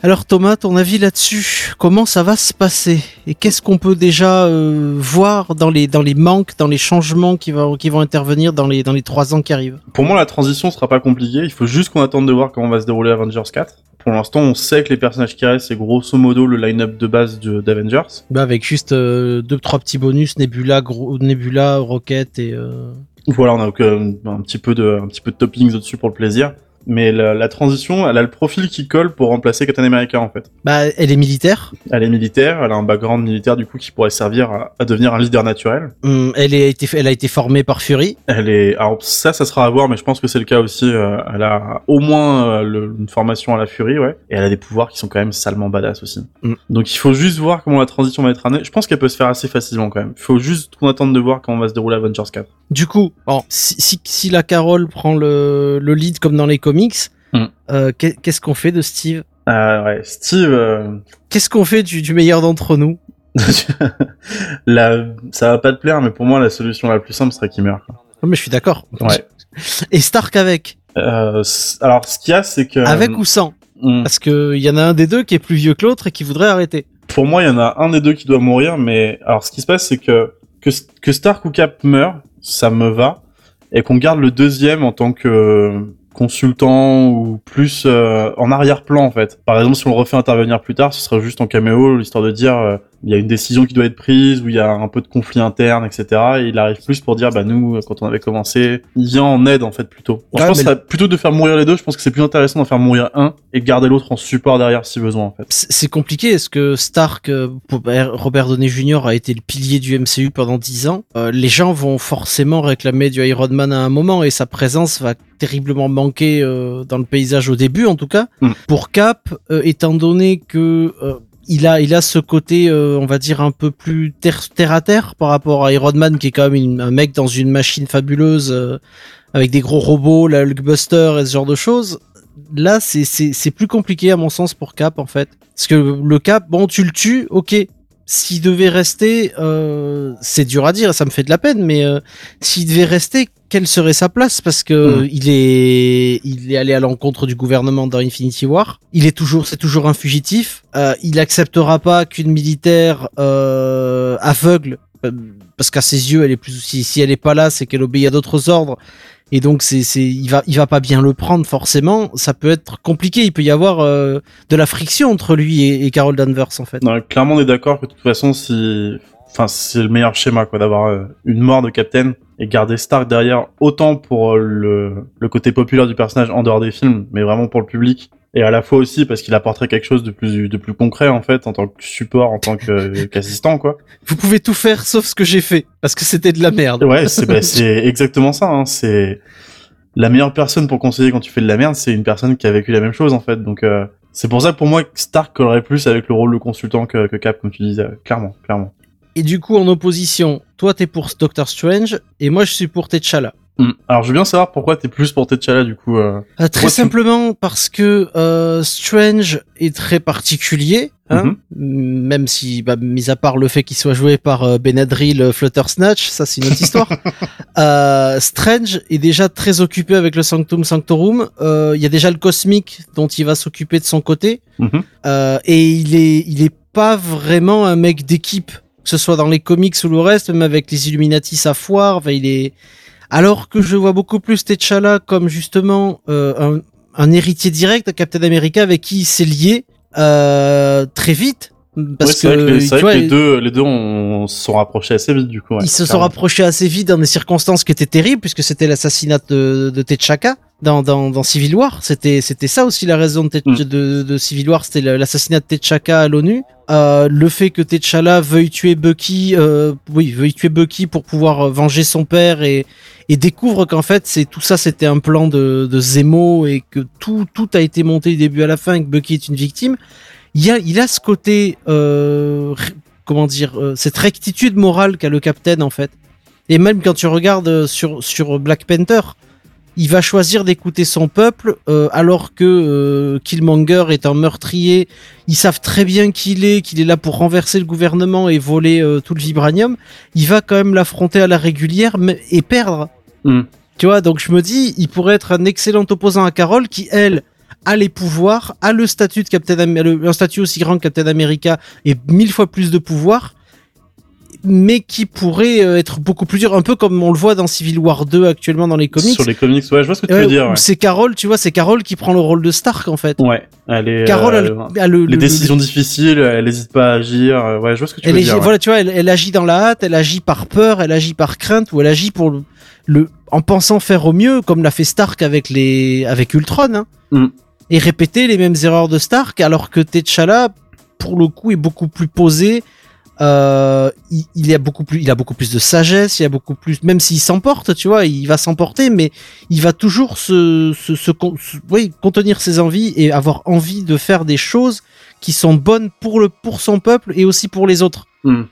Alors Thomas, ton avis là-dessus Comment ça va se passer? Et qu'est-ce qu'on peut déjà euh, voir dans les dans les manques, dans les changements qui vont qui vont intervenir dans les dans les trois ans qui arrivent? Pour moi, la transition sera pas compliquée. Il faut juste qu'on attende de voir comment va se dérouler Avengers 4. Pour l'instant, on sait que les personnages qui restent, c'est grosso modo le line-up de base d'Avengers. Bah avec juste euh, deux trois petits bonus Nebula, gros, Nebula, Rocket et euh, Voilà, on a euh, un petit peu de, un petit peu de toppings au-dessus pour le plaisir. Mais la, la transition, elle a le profil qui colle pour remplacer Captain America en fait. bah elle est militaire. Elle est militaire, elle a un background militaire du coup qui pourrait servir à, à devenir un leader naturel. Hum, elle est été elle a été formée par Fury. Elle est, alors ça, ça sera à voir, mais je pense que c'est le cas aussi. euh, elle a au moins euh, le- une formation à la Furie, ouais, et elle a des pouvoirs qui sont quand même salement badass aussi. Mm. Donc il faut juste voir comment la transition va être amenée. Je pense qu'elle peut se faire assez facilement quand même. Il faut juste qu'on attende de voir comment va se dérouler Avengers 4. Du coup, bon, si, si, si la Carole prend le, le lead comme dans les comics, Hum. euh, qu'est- qu'est-ce qu'on fait de Steve? Euh, ouais, Steve, euh, Qu'est-ce qu'on fait du, du meilleur d'entre nous? [laughs] La, ça va pas te plaire, mais pour moi la solution la plus simple serait qu'il meure. Mais je suis d'accord. Ouais. Et Stark avec? Euh, alors ce qu'il y a, c'est que Avec ou sans? Mm. Parce qu'il y en a un des deux qui est plus vieux que l'autre et qui voudrait arrêter. Pour moi, il y en a un des deux qui doit mourir, mais alors ce qui se passe, c'est que que, que Stark ou Cap meurent, ça me va, et qu'on garde le deuxième en tant que euh, consultant ou plus euh, en arrière-plan en fait. Par exemple, si on le refait intervenir plus tard, ce serait juste en caméo, l'histoire de dire euh, il y a une décision qui doit être prise, ou il y a un peu de conflit interne, etc. Et il arrive plus pour dire bah nous, quand on avait commencé, il vient en aide en fait plutôt. Je pense que ça- plutôt de faire mourir les deux, je pense que c'est plus intéressant d'en faire mourir un et de garder l'autre en support derrière si besoin en fait. C'est compliqué. Est-ce que Stark, euh, Robert Downey Jr. a été le pilier du MCU pendant 10 ans Euh, Les gens vont forcément réclamer du Iron Man à un moment et sa présence va terriblement manquer euh, dans le paysage au début, en tout cas. Mm. Pour Cap, euh, étant donné que euh, il a, il a ce côté, euh, on va dire un peu plus terre, terre à terre par rapport à Iron Man, qui est quand même une- un mec dans une machine fabuleuse euh, avec des gros robots, la Hulkbuster et ce genre de choses là, c'est- plus compliqué à mon sens pour Cap en fait. Parce que le Cap, bon, tu le tues, ok. S'il devait rester, euh, c'est dur à dire, ça me fait de la peine, mais euh, s'il devait rester, quelle serait sa place? Parce que Mhm. il est, il est allé à l'encontre du gouvernement dans Infinity War. Il est toujours, c'est toujours un fugitif. Euh, il acceptera pas qu'une militaire euh, aveugle, euh, parce qu'à ses yeux, elle est plus. Si, si elle est pas là, c'est qu'elle obéit à d'autres ordres. Et donc c'est c'est il va il va pas bien le prendre forcément. Ça peut être compliqué. Il peut y avoir euh, de la friction entre lui et, et Carol Danvers en fait. Non, clairement, on est d'accord que de toute façon, si, enfin, c'est le meilleur schéma, quoi, d'avoir euh, une mort de Captain et garder Stark derrière, autant pour euh, le, le côté populaire du personnage en dehors des films, mais vraiment pour le public. Et à la fois aussi parce qu'il apporterait quelque chose de plus, de plus concret, en fait, en tant que support, en tant que- [laughs] qu'assistant, quoi. Vous pouvez tout faire sauf ce que j'ai fait parce que c'était de la merde. Ouais, c'est, bah, [laughs] c'est exactement ça, hein. C'est la meilleure personne pour conseiller quand tu fais de la merde, c'est une personne qui a vécu la même chose, en fait. Donc, euh, c'est pour ça que pour moi, Stark collerait plus avec le rôle de consultant que, que Cap, comme tu disais. Clairement, clairement. Et du coup en opposition, toi t'es pour Doctor Strange et moi je suis pour T'Challa. Hmm. Alors, je veux bien savoir pourquoi t'es plus pour T'Challa, du coup. euh. Euh, très simplement parce que euh, Strange est très particulier, hein, même si, bah, mis à part le fait qu'il soit joué par Benadryl euh, Flutter Snatch, ça c'est une autre histoire. [laughs] Strange est déjà très occupé avec le Sanctum Sanctorum. Il y a déjà le cosmique dont il va s'occuper de son côté, Mhm. Et il est, il est pas vraiment un mec d'équipe, que ce soit dans les comics ou le reste, même avec les Illuminati sa foire. Enfin, il est alors que je vois beaucoup plus T'Challa comme justement euh, un, un héritier direct de Captain America avec qui il s'est lié euh, très vite. Parce Ouais, c'est vrai que, les, tu vrai vois, que les deux, les deux on, se sont rapprochés assez vite, du coup. ouais, ils se sont rapprochés assez vite dans des circonstances qui étaient terribles, puisque c'était l'assassinat de, de T'Chaka dans, dans, dans Civil War. C'était c'était ça aussi la raison de, Mm. de, de Civil War, c'était l'assassinat de T'Chaka à l'ONU. Euh, le fait que T'Challa veuille tuer Bucky, euh, oui, veuille tuer Bucky pour pouvoir euh, venger son père et, et découvre qu'en fait c'est tout ça c'était un plan de, de Zemo et que tout tout a été monté du début à la fin et que Bucky est une victime. Il y a il a ce côté euh, comment dire euh, cette rectitude morale qu'a le Captain en fait. Et même quand tu regardes euh, sur sur Black Panther, il va choisir d'écouter son peuple euh, alors que euh, Killmonger est un meurtrier. Ils savent très bien qui il est, qu'il est là pour renverser le gouvernement et voler euh, tout le vibranium. Il va quand même l'affronter à la régulière mais, et perdre. Hmm. Tu vois, donc je me dis, il pourrait être un excellent opposant à Carole qui, elle, a les pouvoirs, a le statut de Captain Am- le- un statut aussi grand que Captain America et mille fois plus de pouvoirs, mais qui pourrait euh, être beaucoup plus dur, un peu comme on le voit dans Civil War 2 actuellement dans les comics. Sur les comics, ouais, je vois ce que tu Ouais, veux dire. où Ouais. C'est Carol, tu vois, c'est Carol qui prend le rôle de Stark en fait. Ouais, elle est. Carol a euh, le, a le- les le- décisions difficiles, elle n'hésite pas à agir. euh, Ouais, je vois ce que tu elle veux dire. ouais. voilà, tu vois, elle, elle agit dans la hâte, elle agit par peur, elle agit par crainte, ou elle agit pour le, le- en pensant faire au mieux, comme l'a fait Stark avec les, avec Ultron, hein, Mm. Et répéter les mêmes erreurs de Stark, alors que T'Challa, pour le coup, est beaucoup plus posé. Euh, il, a beaucoup plus, il a beaucoup plus de sagesse, il a beaucoup plus, même s'il s'emporte, tu vois, il va s'emporter, mais il va toujours se, se, se- oui, contenir ses envies et avoir envie de faire des choses qui sont bonnes pour le, pour son peuple et aussi pour les autres. Hmm.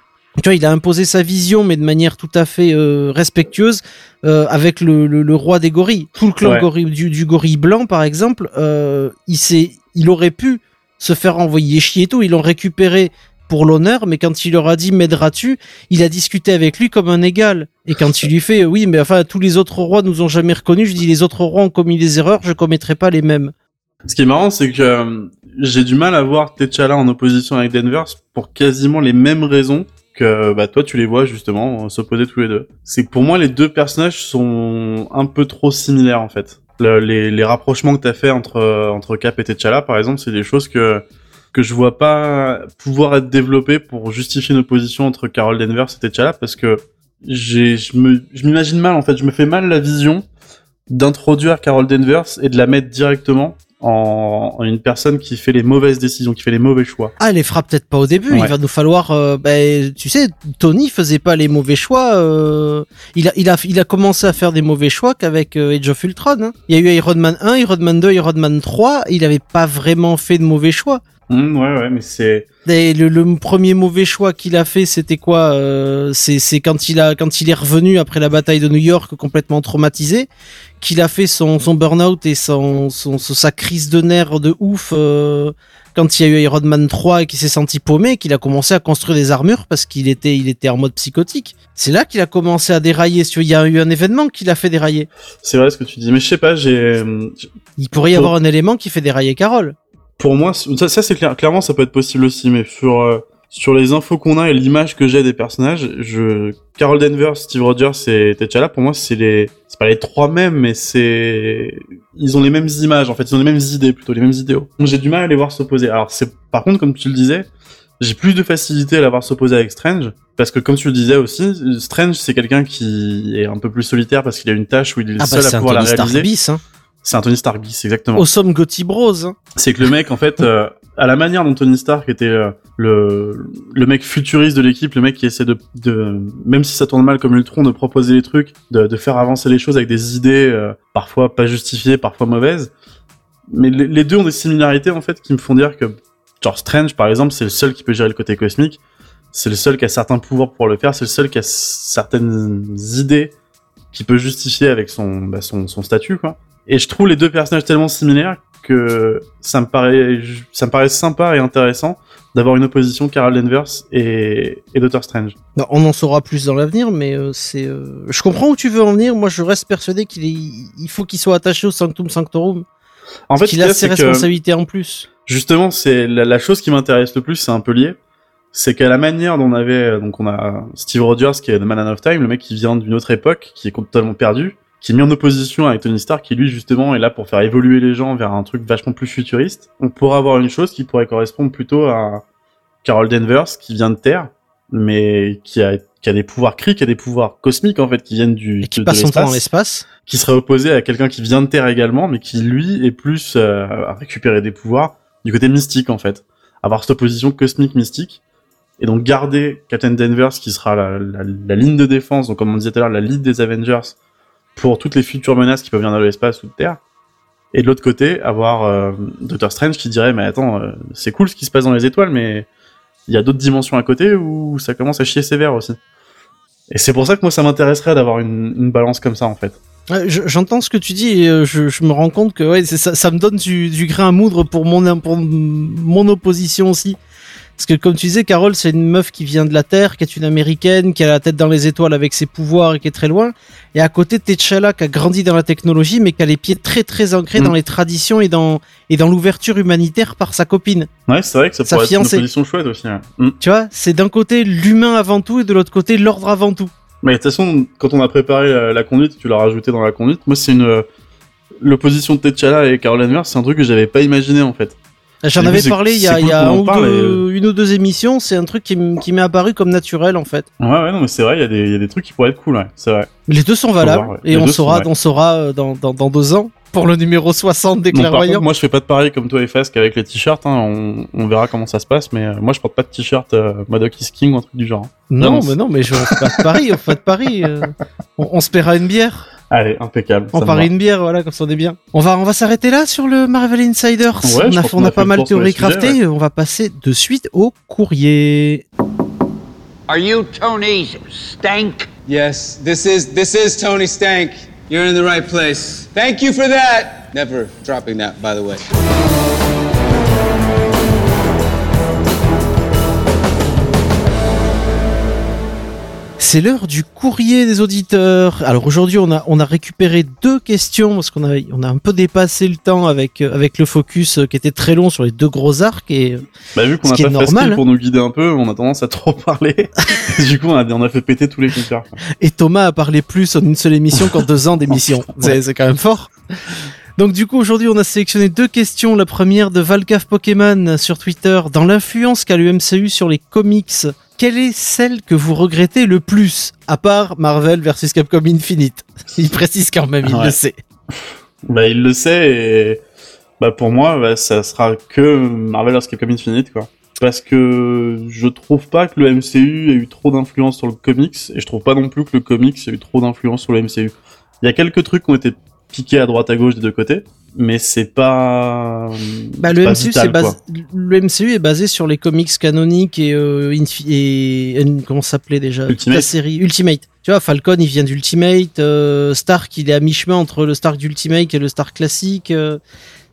Tu vois, il a imposé sa vision, mais de manière tout à fait euh, respectueuse, euh, avec le, le, le roi des gorilles. Tout le clan Ouais. gorille- du, du gorille blanc, par exemple, euh, il s'est, il aurait pu se faire envoyer chier et tout. Ils l'ont récupéré pour l'honneur, mais quand il leur a dit m'aideras-tu, il a discuté avec lui comme un égal. Et quand il lui fait euh, oui, mais enfin tous les autres rois nous ont jamais reconnus, je dis les autres rois ont commis des erreurs, je commettrai pas les mêmes. Ce qui est marrant, c'est que euh, j'ai du mal à voir T'Challa en opposition avec Denver pour quasiment les mêmes raisons que bah, toi tu les vois justement s'opposer tous les deux. C'est pour moi les deux personnages sont un peu trop similaires en fait. Le- les, rapprochements que t'as fait entre entre Cap et T'Challa par exemple, c'est des choses que que je vois pas pouvoir être développées pour justifier une opposition entre Carol Danvers et T'Challa parce que je je m'imagine mal en fait, je me fais mal la vision d'introduire Carol Danvers et de la mettre directement en, une personne qui fait les mauvaises décisions, qui fait les mauvais choix. Ah, elle les fera peut-être pas au début. Ouais. Il va nous falloir. euh, ben, tu sais, Tony faisait pas les mauvais choix. euh, il a, il a, il a commencé à faire des mauvais choix qu'avec euh, Age of Ultron. hein. Il y a eu Iron Man 1, Iron Man 2, Iron Man 3. Il avait pas vraiment fait de mauvais choix. Hum, ouais, ouais, mais c'est le, le premier mauvais choix qu'il a fait, c'était quoi euh, C'est c'est quand il a quand il est revenu après la bataille de New York complètement traumatisé, qu'il a fait son son burn-out et son, sa crise de nerfs de ouf euh, quand il y a eu Iron Man 3 et qu'il s'est senti paumé, qu'il a commencé à construire des armures parce qu'il était il était en mode psychotique. C'est là qu'il a commencé à dérailler. Il y a eu un événement qui l'a fait dérailler. c'est vrai ce que tu dis, mais je sais pas, j'ai Il pourrait y avoir un élément qui fait dérailler Carole. pour moi ça, ça c'est clair, clairement ça peut être possible aussi, mais sur euh, sur les infos qu'on a et l'image que j'ai des personnages, je Carol Danvers, Steve Rogers et T'Challa pour moi c'est les c'est pas les trois mêmes, mais c'est ils ont les mêmes images en fait, ils ont les mêmes idées plutôt, les mêmes idéaux. Donc j'ai du mal à les voir s'opposer. Alors c'est par contre comme tu le disais, j'ai plus de facilité à la voir s'opposer avec Strange parce que comme tu le disais aussi, Strange c'est quelqu'un qui est un peu plus solitaire parce qu'il a une tâche où il est le Ah bah seul c'est à un pouvoir la Tony Stark réaliser. bis. Hein. C'est un Tony Stark bis, exactement. Au somme Gotti Bros. hein. C'est que le mec, en fait, euh, à la manière dont Tony Stark était euh, le, le mec futuriste de l'équipe, le mec qui essaie de, de, même si ça tourne mal comme Ultron, de proposer les trucs, de, de faire avancer les choses avec des idées euh, parfois pas justifiées, parfois mauvaises. Mais les, deux ont des similarités, en fait, qui me font dire que, genre Strange, par exemple, c'est le seul qui peut gérer le côté cosmique, c'est le seul qui a certains pouvoirs pour le faire, c'est le seul qui a certaines idées qui peut justifier avec son, bah, son, son statut, quoi. Et je trouve les deux personnages tellement similaires que ça me paraît, ça me paraît sympa et intéressant d'avoir une opposition Carol Danvers et, et Doctor Strange. Non, on en saura plus dans l'avenir, mais euh, c'est. euh, Je comprends où tu veux en venir. Moi, je reste persuadé qu'il est. Il faut qu'il soit attaché au Sanctum Sanctorum. En fait, qu'il a ses responsabilités en plus. justement, c'est la, la chose qui m'intéresse le plus, c'est un peu lié. C'est qu'à la manière dont on avait, donc on a Steve Rogers qui est The Man of Time, le mec qui vient d'une autre époque, qui est totalement perdu, qui est mis en opposition avec Tony Stark, qui lui justement est là pour faire évoluer les gens vers un truc vachement plus futuriste. On pourrait avoir une chose qui pourrait correspondre plutôt à Carol Danvers, qui vient de Terre, mais qui a, qui a des pouvoirs cri, qui a des pouvoirs cosmiques en fait, qui viennent du Et qui de- de passe son temps dans l'espace l'espace. qui serait opposé à quelqu'un qui vient de Terre également, mais qui lui est plus euh, à récupérer des pouvoirs du côté mystique en fait, avoir cette opposition cosmique mystique, et donc garder Captain Danvers qui sera la, la, la ligne de défense, donc comme on disait tout à l'heure, la lead des Avengers pour toutes les futures menaces qui peuvent venir de l'espace ou de Terre, et de l'autre côté avoir euh, Doctor Strange qui dirait mais attends euh, c'est cool ce qui se passe dans les étoiles, mais il y a d'autres dimensions à côté où ça commence à chier sévère aussi. Et c'est pour ça que moi ça m'intéresserait d'avoir une, une balance comme ça en fait. J'entends ce que tu dis et euh, je, me rends compte que ouais, ça, ça me donne du, du grain à moudre pour mon, pour mon opposition aussi. Parce que comme tu disais, Carole, c'est une meuf qui vient de la Terre, qui est une américaine, qui a la tête dans les étoiles avec ses pouvoirs et qui est très loin. Et à côté, T'Challa qui a grandi dans la technologie, mais qui a les pieds très très ancrés Mm. dans les traditions et dans et dans l'ouverture humanitaire par sa copine. Ouais, c'est vrai que ça Sa pourrait fiancée. être une position chouette aussi. ouais. Mm. Tu vois, c'est d'un côté l'humain avant tout et de l'autre côté l'ordre avant tout. Mais de toute façon, quand on a préparé la, la conduite, tu l'as rajouté dans la conduite. Moi, c'est une euh, l'opposition de T'Challa et Carol Danvers, c'est un truc que j'avais pas imaginé en fait. J'en avais parlé il y a, y un parle deux- une ou deux émissions. C'est un truc qui, m'est apparu comme naturel en fait. Ouais, ouais, non, mais c'est vrai, il y, a des- il y a des trucs qui pourraient être cool, ouais, c'est vrai. Les deux sont valables voir, ouais. et on saura, on saura euh, dans, dans, dans deux ans pour le numéro 60 des clairvoyants. moi, je fais pas de pareil comme toi et Fasque avec les t-shirts. Hein, on, on verra comment ça se passe, mais euh, moi, je porte pas de t-shirt euh, Madoc is King ou un truc du genre. hein. non, non, mais non, mais je, on fait pas de Paris, on fait pas de Paris. euh, on, on se paiera une bière. Allez, impeccable. On parie va. une bière, voilà, comme ça on est bien. On va, on va s'arrêter là sur le Marvel Insiders. Ouais, on a, on qu'on a a pas mal théorie les sujets, crafté. On va passer de suite au courrier. Are you Tony Stank? Yes, this is this is Tony Stank. You're in the right place. Thank you for that. Never dropping that, by the way. C'est l'heure du courrier des auditeurs. Alors aujourd'hui, on a, on a récupéré deux questions parce qu'on a, on a un peu dépassé le temps avec, euh, avec le focus euh, qui était très long sur les deux gros arcs et Bah, vu qu'on a pas normal, hein. pour nous guider un peu, on a tendance à trop [laughs] parler. du coup, on a, on a fait péter tous les compteurs. Et Thomas a parlé plus en une seule émission qu'en deux ans d'émission. [laughs] C'est c'est quand même fort. Donc du coup aujourd'hui on a sélectionné deux questions. La première de Valcaf Pokémon sur Twitter. Dans l'influence qu'a le MCU sur les comics, quelle est celle que vous regrettez le plus? À part Marvel versus Capcom Infinite. [laughs] Il précise quand même, il Ouais. le sait. Bah, il le sait et bah, pour moi, bah, ça sera que Marvel vs Capcom Infinite, quoi. Parce que je trouve pas que le MCU ait eu trop d'influence sur le comics et je trouve pas non plus que le comics ait eu trop d'influence sur le MCU. Il y a quelques trucs qui ont été piqués à droite à gauche des deux côtés, mais c'est pas. Bah, le pas MCU, vital, quoi. le MCU est basé sur les comics canoniques et, euh, Infi- et, et- comment s'appelait déjà? Ultimate. la série Ultimate. Tu vois, Falcon, il vient d'Ultimate. euh, Stark, il est à mi-chemin entre le Stark d'Ultimate et le Stark classique. euh,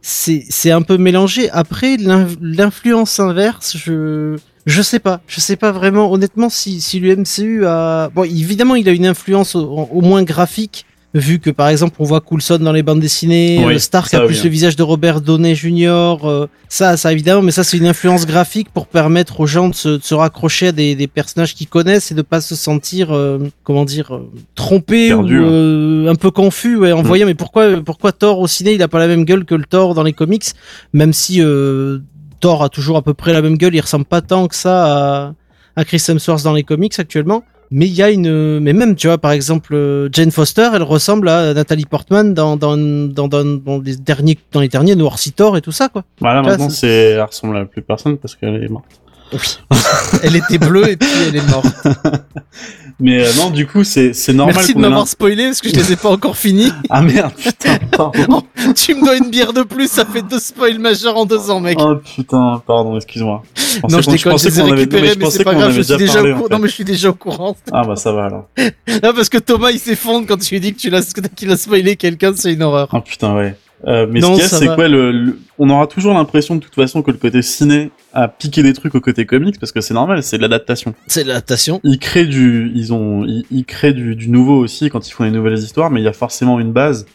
c'est un peu mélangé. Après, l'in- l'influence inverse, je je sais pas. Je sais pas vraiment. Honnêtement, si si le MCU a bon, évidemment, il a une influence au, au moins graphique. Vu que par exemple on voit Coulson dans les bandes dessinées, Oui, euh, Stark a plus le visage de Robert Downey Jr. euh, ça, ça évidemment, mais ça c'est une influence graphique pour permettre aux gens de se, de se raccrocher à des, des personnages qu'ils connaissent et de pas se sentir, euh, comment dire, euh, trompés Perdu, ou hein. euh, un peu confus ouais, en Mm. voyant mais pourquoi pourquoi Thor au ciné il a pas la même gueule que le Thor dans les comics, même si euh, Thor a toujours à peu près la même gueule, il ressemble pas tant que ça à, à Chris Hemsworth dans les comics actuellement. Mais il y a une, mais même tu vois par exemple euh, Jane Foster, elle ressemble à Nathalie Portman dans dans dans, dans, dans les derniers dans les derniers Noir Sea Thor et tout ça quoi. Voilà, maintenant, c'est- c'est, elle ressemble à plus personne parce qu'elle est morte. [laughs] Elle était bleue et puis elle est morte. [laughs] Mais euh, non, du coup, c'est, c'est normal Merci de m'avoir spoilé parce que je les ai pas encore finis. [laughs] Ah merde, putain, pardon. tu me dois une bière de plus, ça fait deux spoils majeurs en deux ans, mec. Oh putain, pardon, excuse-moi. non, je déconne, je pensais les ai qu'on avait- récupérés, je mais c'est pas grave, je suis déjà parlé, au en courant. fait. Non, mais je suis déjà au courant. Ah bah ça va alors. Non, parce que Thomas il s'effondre quand tu lui dis que tu l'as, qu'il a spoilé quelqu'un, c'est une horreur. Oh putain, ouais. Euh, mais Non, ce qu'il y a, c'est quoi le, le- On aura toujours l'impression de toute façon que le côté ciné a piqué des trucs au côté comics parce que c'est normal, c'est de l'adaptation. C'est l'adaptation. Ils créent du, ils ont, ils, ils créent du, du nouveau aussi quand ils font des nouvelles histoires, mais il y a forcément une base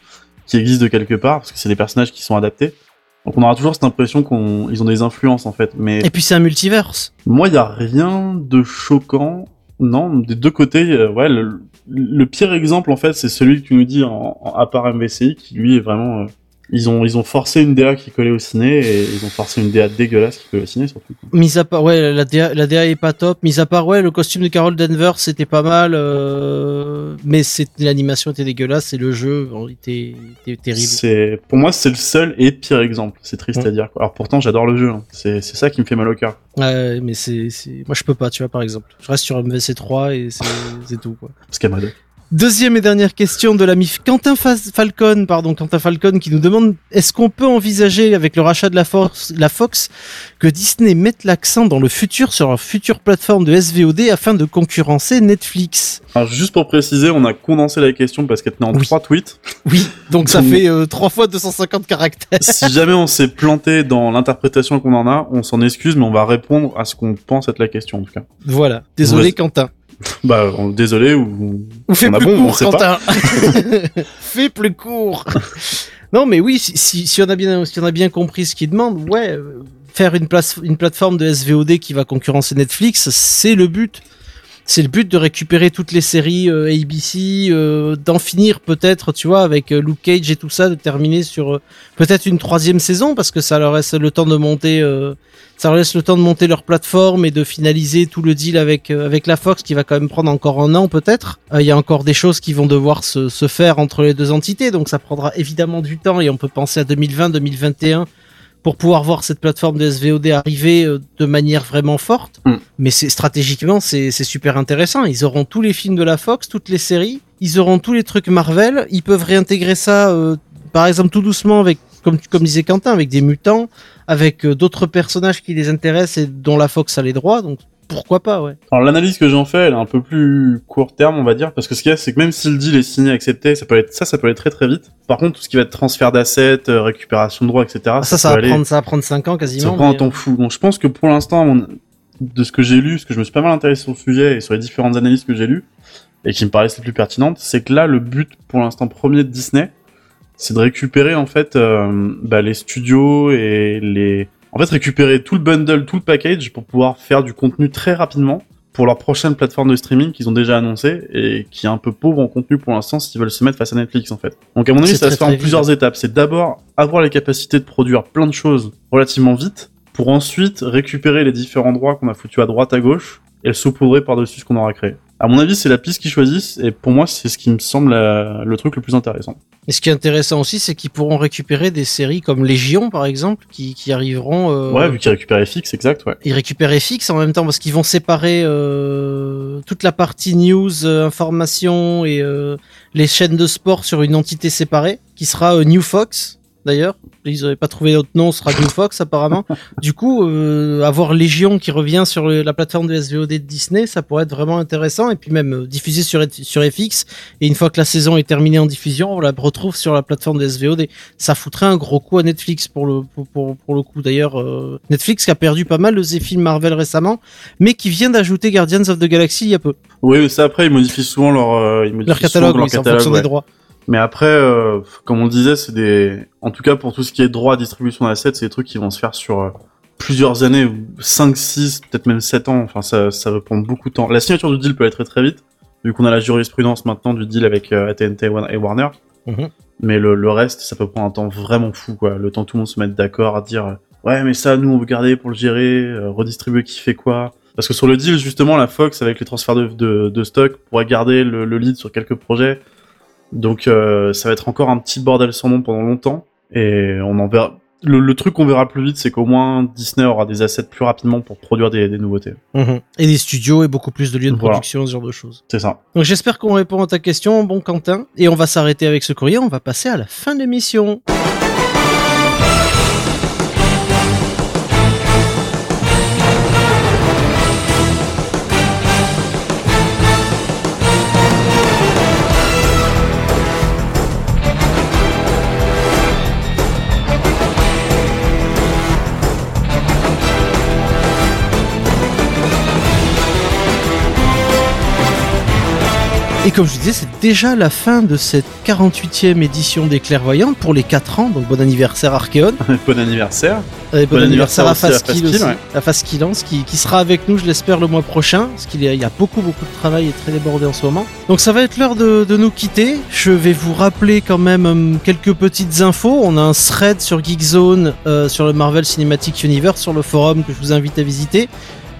qui existe de quelque part parce que c'est des personnages qui sont adaptés. Donc on aura toujours cette impression qu'on, ils ont des influences en fait. Mais Et puis c'est un multiverse. moi, il y a rien de choquant. Non, des deux côtés, euh, ouais, le, le pire exemple en fait, c'est celui que tu nous dis en, en- à part MVCI qui lui est vraiment. euh, ils ont ils ont forcé une DA qui collait au ciné et ils ont forcé une DA dégueulasse qui collait au ciné surtout. Mis à part, ouais, la DA, la DA est pas top. Mis à part, ouais, le costume de Carol Danvers c'était pas mal, euh, mais l'animation était dégueulasse et le jeu était, était terrible. C'est pour moi c'est le seul et pire exemple. C'est triste Ouais. à dire. Quoi. Alors pourtant j'adore le jeu. hein. C'est c'est ça qui me fait mal au cœur. Ouais, mais c'est, moi je peux pas, tu vois, par exemple. Je reste sur MVC3 et c'est, tout, quoi. Parce qu'à. Deuxième et dernière question de l'ami Quentin Fa- Falcon, pardon, Quentin Falcon qui nous demande est-ce qu'on peut envisager avec le rachat de la, Fox, la Fox que Disney mette l'accent dans le futur sur leur future plateforme de SVOD afin de concurrencer Netflix? Alors, juste pour préciser, on a condensé la question parce qu'elle tenait en Oui. trois tweets. Oui, donc ça fait euh, trois fois 250 caractères. si jamais on s'est planté dans l'interprétation qu'on en a, on s'en excuse, mais on va répondre à ce qu'on pense être la question en tout cas. Voilà. Désolé. Quentin. [laughs] Bah, on- désolé ou. Ou fais plus bon, on court. Quentin. [laughs] fais plus court. non, mais oui, si, si, si on a bien, si on a bien compris ce qu'il demande, ouais, euh, faire une place, une plateforme de SVOD qui va concurrencer Netflix, c'est le but. C'est le but de récupérer toutes les séries euh, ABC, euh, d'en finir peut-être, tu vois, avec euh, Luke Cage et tout ça, de terminer sur euh, peut-être une troisième saison parce que ça leur laisse le temps de monter, ça leur laisse le temps de monter leur plateforme et de finaliser tout le deal avec avec la Fox qui va quand même prendre encore un an peut-être. Il y a encore des choses qui vont devoir se, se faire entre les deux entités, donc ça prendra évidemment du temps et on peut penser à 2020, 2021 pour pouvoir voir cette plateforme de SVOD arriver euh, de manière vraiment forte. Mm. Mais c'est stratégiquement, c'est c'est super intéressant. Ils auront tous les films de la Fox, toutes les séries, ils auront tous les trucs Marvel. Ils peuvent réintégrer ça, euh, par exemple, tout doucement avec, comme comme disait Quentin, avec des mutants, avec euh, d'autres personnages qui les intéressent et dont la Fox a les droits. Donc pourquoi pas, ouais. Alors l'analyse que j'en fais, elle est un peu plus court terme, on va dire, parce que ce qu'il y a, c'est que même si le deal est signé, accepté, ça peut être ça, ça peut aller très très vite. Par contre, tout ce qui va être transfert d'assets, euh, récupération de droits, etc. Ah, ça, ça va aller- prendre, ça va prendre 5 ans ça quasiment. prend un temps euh, fou. Donc je pense que pour l'instant, mon- de ce que j'ai lu, parce que je me suis pas mal intéressé sur le sujet et sur les différentes analyses que j'ai lues, et qui me paraissent les plus pertinentes, c'est que là, le but pour l'instant premier de Disney, c'est de récupérer en fait euh, bah, les studios et les... En fait, récupérer tout le bundle, tout le package pour pouvoir faire du contenu très rapidement pour leur prochaine plateforme de streaming qu'ils ont déjà annoncé et qui est un peu pauvre en contenu pour l'instant s'ils veulent se mettre face à Netflix en fait. Donc à mon avis ça se fait en plusieurs étapes. C'est d'abord avoir les capacités de produire plein de choses relativement vite pour ensuite récupérer les différents droits qu'on a foutus à droite à gauche et le saupoudrer par-dessus ce qu'on aura créé. À mon avis c'est la piste qu'ils choisissent et pour moi c'est ce qui me semble la- le truc le plus intéressant. Et ce qui est intéressant aussi, c'est qu'ils pourront récupérer des séries comme Légion, par exemple, qui, qui arriveront. euh, Ouais vu qu'ils récupèrent FX exact ouais. Ils récupèrent FX en même temps parce qu'ils vont séparer euh, toute la partie news, euh, information et euh, les chaînes de sport sur une entité séparée qui sera euh, New Fox d'ailleurs. Ils n'avaient pas trouvé d'autre nom, sera New [laughs] Fox apparemment. Du coup, euh, avoir Légion qui revient sur le- la plateforme de SVOD de Disney, ça pourrait être vraiment intéressant et puis même euh, diffusé sur, sur FX. Et une fois que la saison est terminée en diffusion, on la retrouve sur la plateforme de SVOD. Ça foutrait un gros coup à Netflix pour le pour, pour, pour le coup. D'ailleurs, euh, Netflix qui a perdu pas mal de ses films Marvel récemment, mais qui vient d'ajouter Guardians of the Galaxy il y a peu. Oui ça après ils modifient souvent leur, euh, ils modifient Leur souvent catalogue, leur oui, c'est en catalogue, fonction ouais. des droits. Mais après, euh, comme on le disait, c'est des, en tout cas pour tout ce qui est droit à distribution d'assets, c'est des trucs qui vont se faire sur euh, plusieurs années, 5, 6, peut-être même 7 ans. Enfin, ça, ça va prendre beaucoup de temps. La signature du deal peut aller très très vite, vu qu'on a la jurisprudence maintenant du deal avec euh, AT&T et Warner. Mhm. Mais le, le reste, ça peut prendre un temps vraiment fou, quoi. Le temps que tout le monde se mette d'accord à dire, euh, ouais, mais ça, nous, on veut garder pour le gérer, redistribuer qui fait quoi? Parce que sur le deal, justement, la Fox, avec les transferts de, de, de stock, pourrait garder le, le lead sur quelques projets. Donc euh, ça va être encore un petit bordel sans nom pendant longtemps. Et on en verra. Le, le truc qu'on verra plus vite, c'est qu'au moins Disney aura des assets plus rapidement pour produire des, des nouveautés. Mhm. Et des studios et beaucoup plus de lieux de Voilà. production, ce genre de choses. C'est ça. Donc j'espère qu'on répond à ta question, bon Quentin. Et on va s'arrêter avec ce courrier, on va passer à la fin de l'émission. Comme je disais, c'est déjà la fin de cette 48e édition des Clairvoyantes pour les 4 ans. Donc bon anniversaire Archeon. [laughs] bon anniversaire. Et bon, Bon anniversaire, anniversaire à aussi à Faskill ouais. Qui, qui sera avec nous, je l'espère, le mois prochain. Parce qu'il y, a- beaucoup, beaucoup de travail et très débordé en ce moment. Donc ça va être l'heure de, de nous quitter. Je vais vous rappeler quand même hum, quelques petites infos. On a un thread sur Geekzone, euh, sur le Marvel Cinematic Universe, sur le forum que je vous invite à visiter.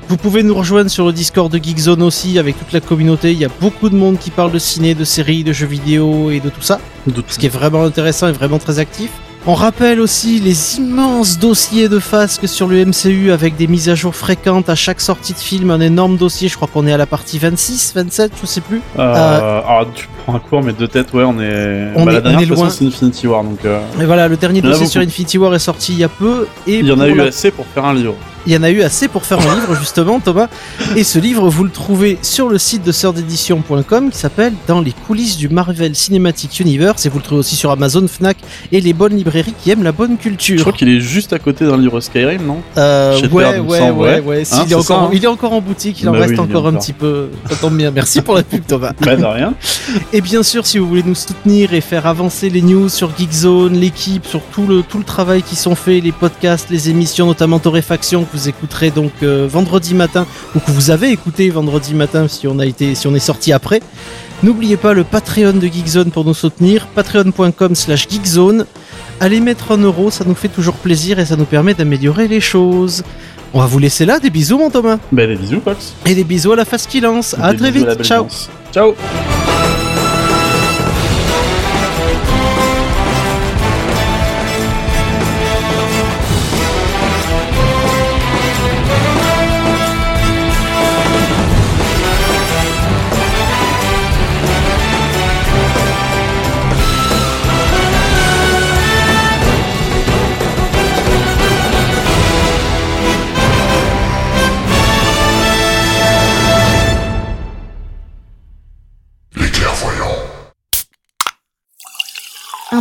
Vous pouvez nous rejoindre sur le Discord de Geekzone aussi, avec toute la communauté. Il y a beaucoup de monde qui parle de ciné, de séries, de jeux vidéo et de tout ça De ce qui est vraiment intéressant et vraiment très actif. On rappelle aussi les immenses dossiers de Fasque sur le MCU avec des mises à jour fréquentes à chaque sortie de film, un énorme dossier, je crois qu'on est à la partie 26, 27, je sais plus. Euh, alors, tu prends un cours, mais de tête, ouais, on est. On bah, est- la dernière on est loin. c'est Infinity War, donc. euh, Et voilà, le dernier dossier sur. Infinity War est sorti il y a peu. Et Il y en a eu assez pour faire un livre. Il y en a eu assez pour faire un livre, justement, Thomas. Et ce livre, vous le trouvez sur le site de sœurdédition.com qui s'appelle Dans les coulisses du Marvel Cinematic Universe. Et vous le trouvez aussi sur Amazon, Fnac et les bonnes librairies qui aiment la bonne Je culture. crois qu'il est juste à côté d'un livre Skyrim, non? Euh, ouais, Père, ouais, ouais, ouais. ouais. Si, Hein, il, est c'est ça, encore, hein? il est encore en boutique, il en Bah reste oui, encore un petit peu. Ça tombe bien. Merci pour la pub, Thomas. Bah, de rien. [laughs] Et bien sûr, si vous voulez nous soutenir et faire avancer les news sur Geekzone, l'équipe, sur tout le, tout le travail qui sont faits, les podcasts, les émissions, notamment Torréfaction, que vous écouterez donc euh, vendredi matin, ou que vous avez écouté vendredi matin si on, a été, si on est sorti après. N'oubliez pas le Patreon de Geekzone pour nous soutenir, patreon.com slash geekzone. Allez mettre un euro, ça nous fait toujours plaisir et ça nous permet d'améliorer les choses. On va vous laisser là, des bisous mon Thomas. Bah, des bisous, Fox. Et des bisous à la face qui lance. À Des très à la vite, ciao. Ciao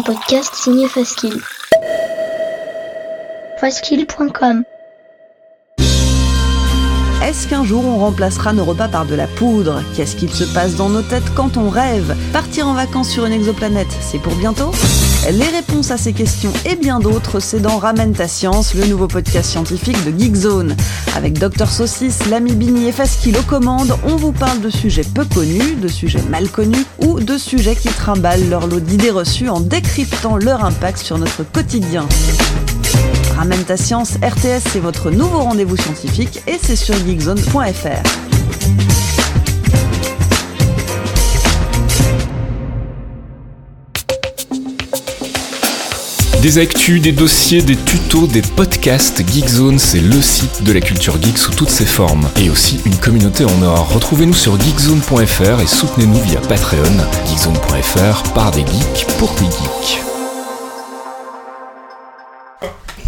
podcast signé Faskill. Faskill.com Est-ce qu'un jour on remplacera nos repas par de la poudre? Qu'est-ce qu'il se passe dans nos têtes quand on rêve? Partir en vacances sur une exoplanète, c'est pour bientôt? Les réponses à ces questions et bien d'autres, c'est dans Ramène ta science, le nouveau podcast scientifique de Geekzone. Avec Dr Saucisse, l'ami Bini et Faskill aux commandes, on vous parle de sujets peu connus, de sujets mal connus ou de sujets qui trimballent leur lot d'idées reçues en décryptant leur impact sur notre quotidien. Ramène ta science, RTS, c'est votre nouveau rendez-vous scientifique et c'est sur geekzone.fr. Des actus, des dossiers, des tutos, des podcasts, Geekzone, c'est le site de la culture geek sous toutes ses formes. Et aussi une communauté en or. Retrouvez-nous sur geekzone.fr et soutenez-nous via Patreon. Geekzone.fr par des geeks pour des geeks.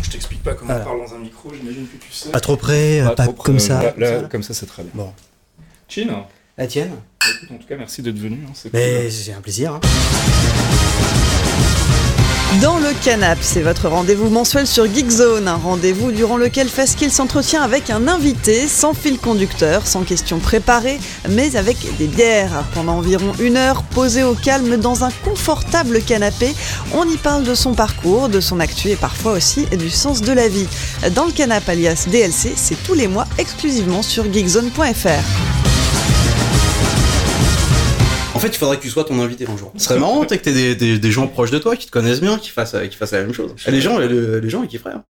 Je t'explique pas comment Voilà. on parle dans un micro, j'imagine que tu sais. Pas trop près, euh, pas trop comme près, ça. Là, là, Comme ça. c'est très bien. Bon. Chin La tienne Écoute, En tout cas, merci d'être venu. hein, c'est Mais cool. c'est un plaisir. hein. Dans le canap, c'est votre rendez-vous mensuel sur Geekzone, un rendez-vous durant lequel Faskill s'entretient avec un invité, sans fil conducteur, sans questions préparées, mais avec des bières. Pendant environ une heure, posé au calme dans un confortable canapé, on y parle de son parcours, de son actu et parfois aussi du sens de la vie. Dans le canap alias DLC, c'est tous les mois exclusivement sur geekzone.fr. En fait, il faudrait que tu sois ton invité un jour. Ce serait marrant, que t'aies des, des, des gens proches de toi qui te connaissent bien, qui fassent, qui fassent la même chose. Et les gens, les, les gens, ils kifferaient. hein.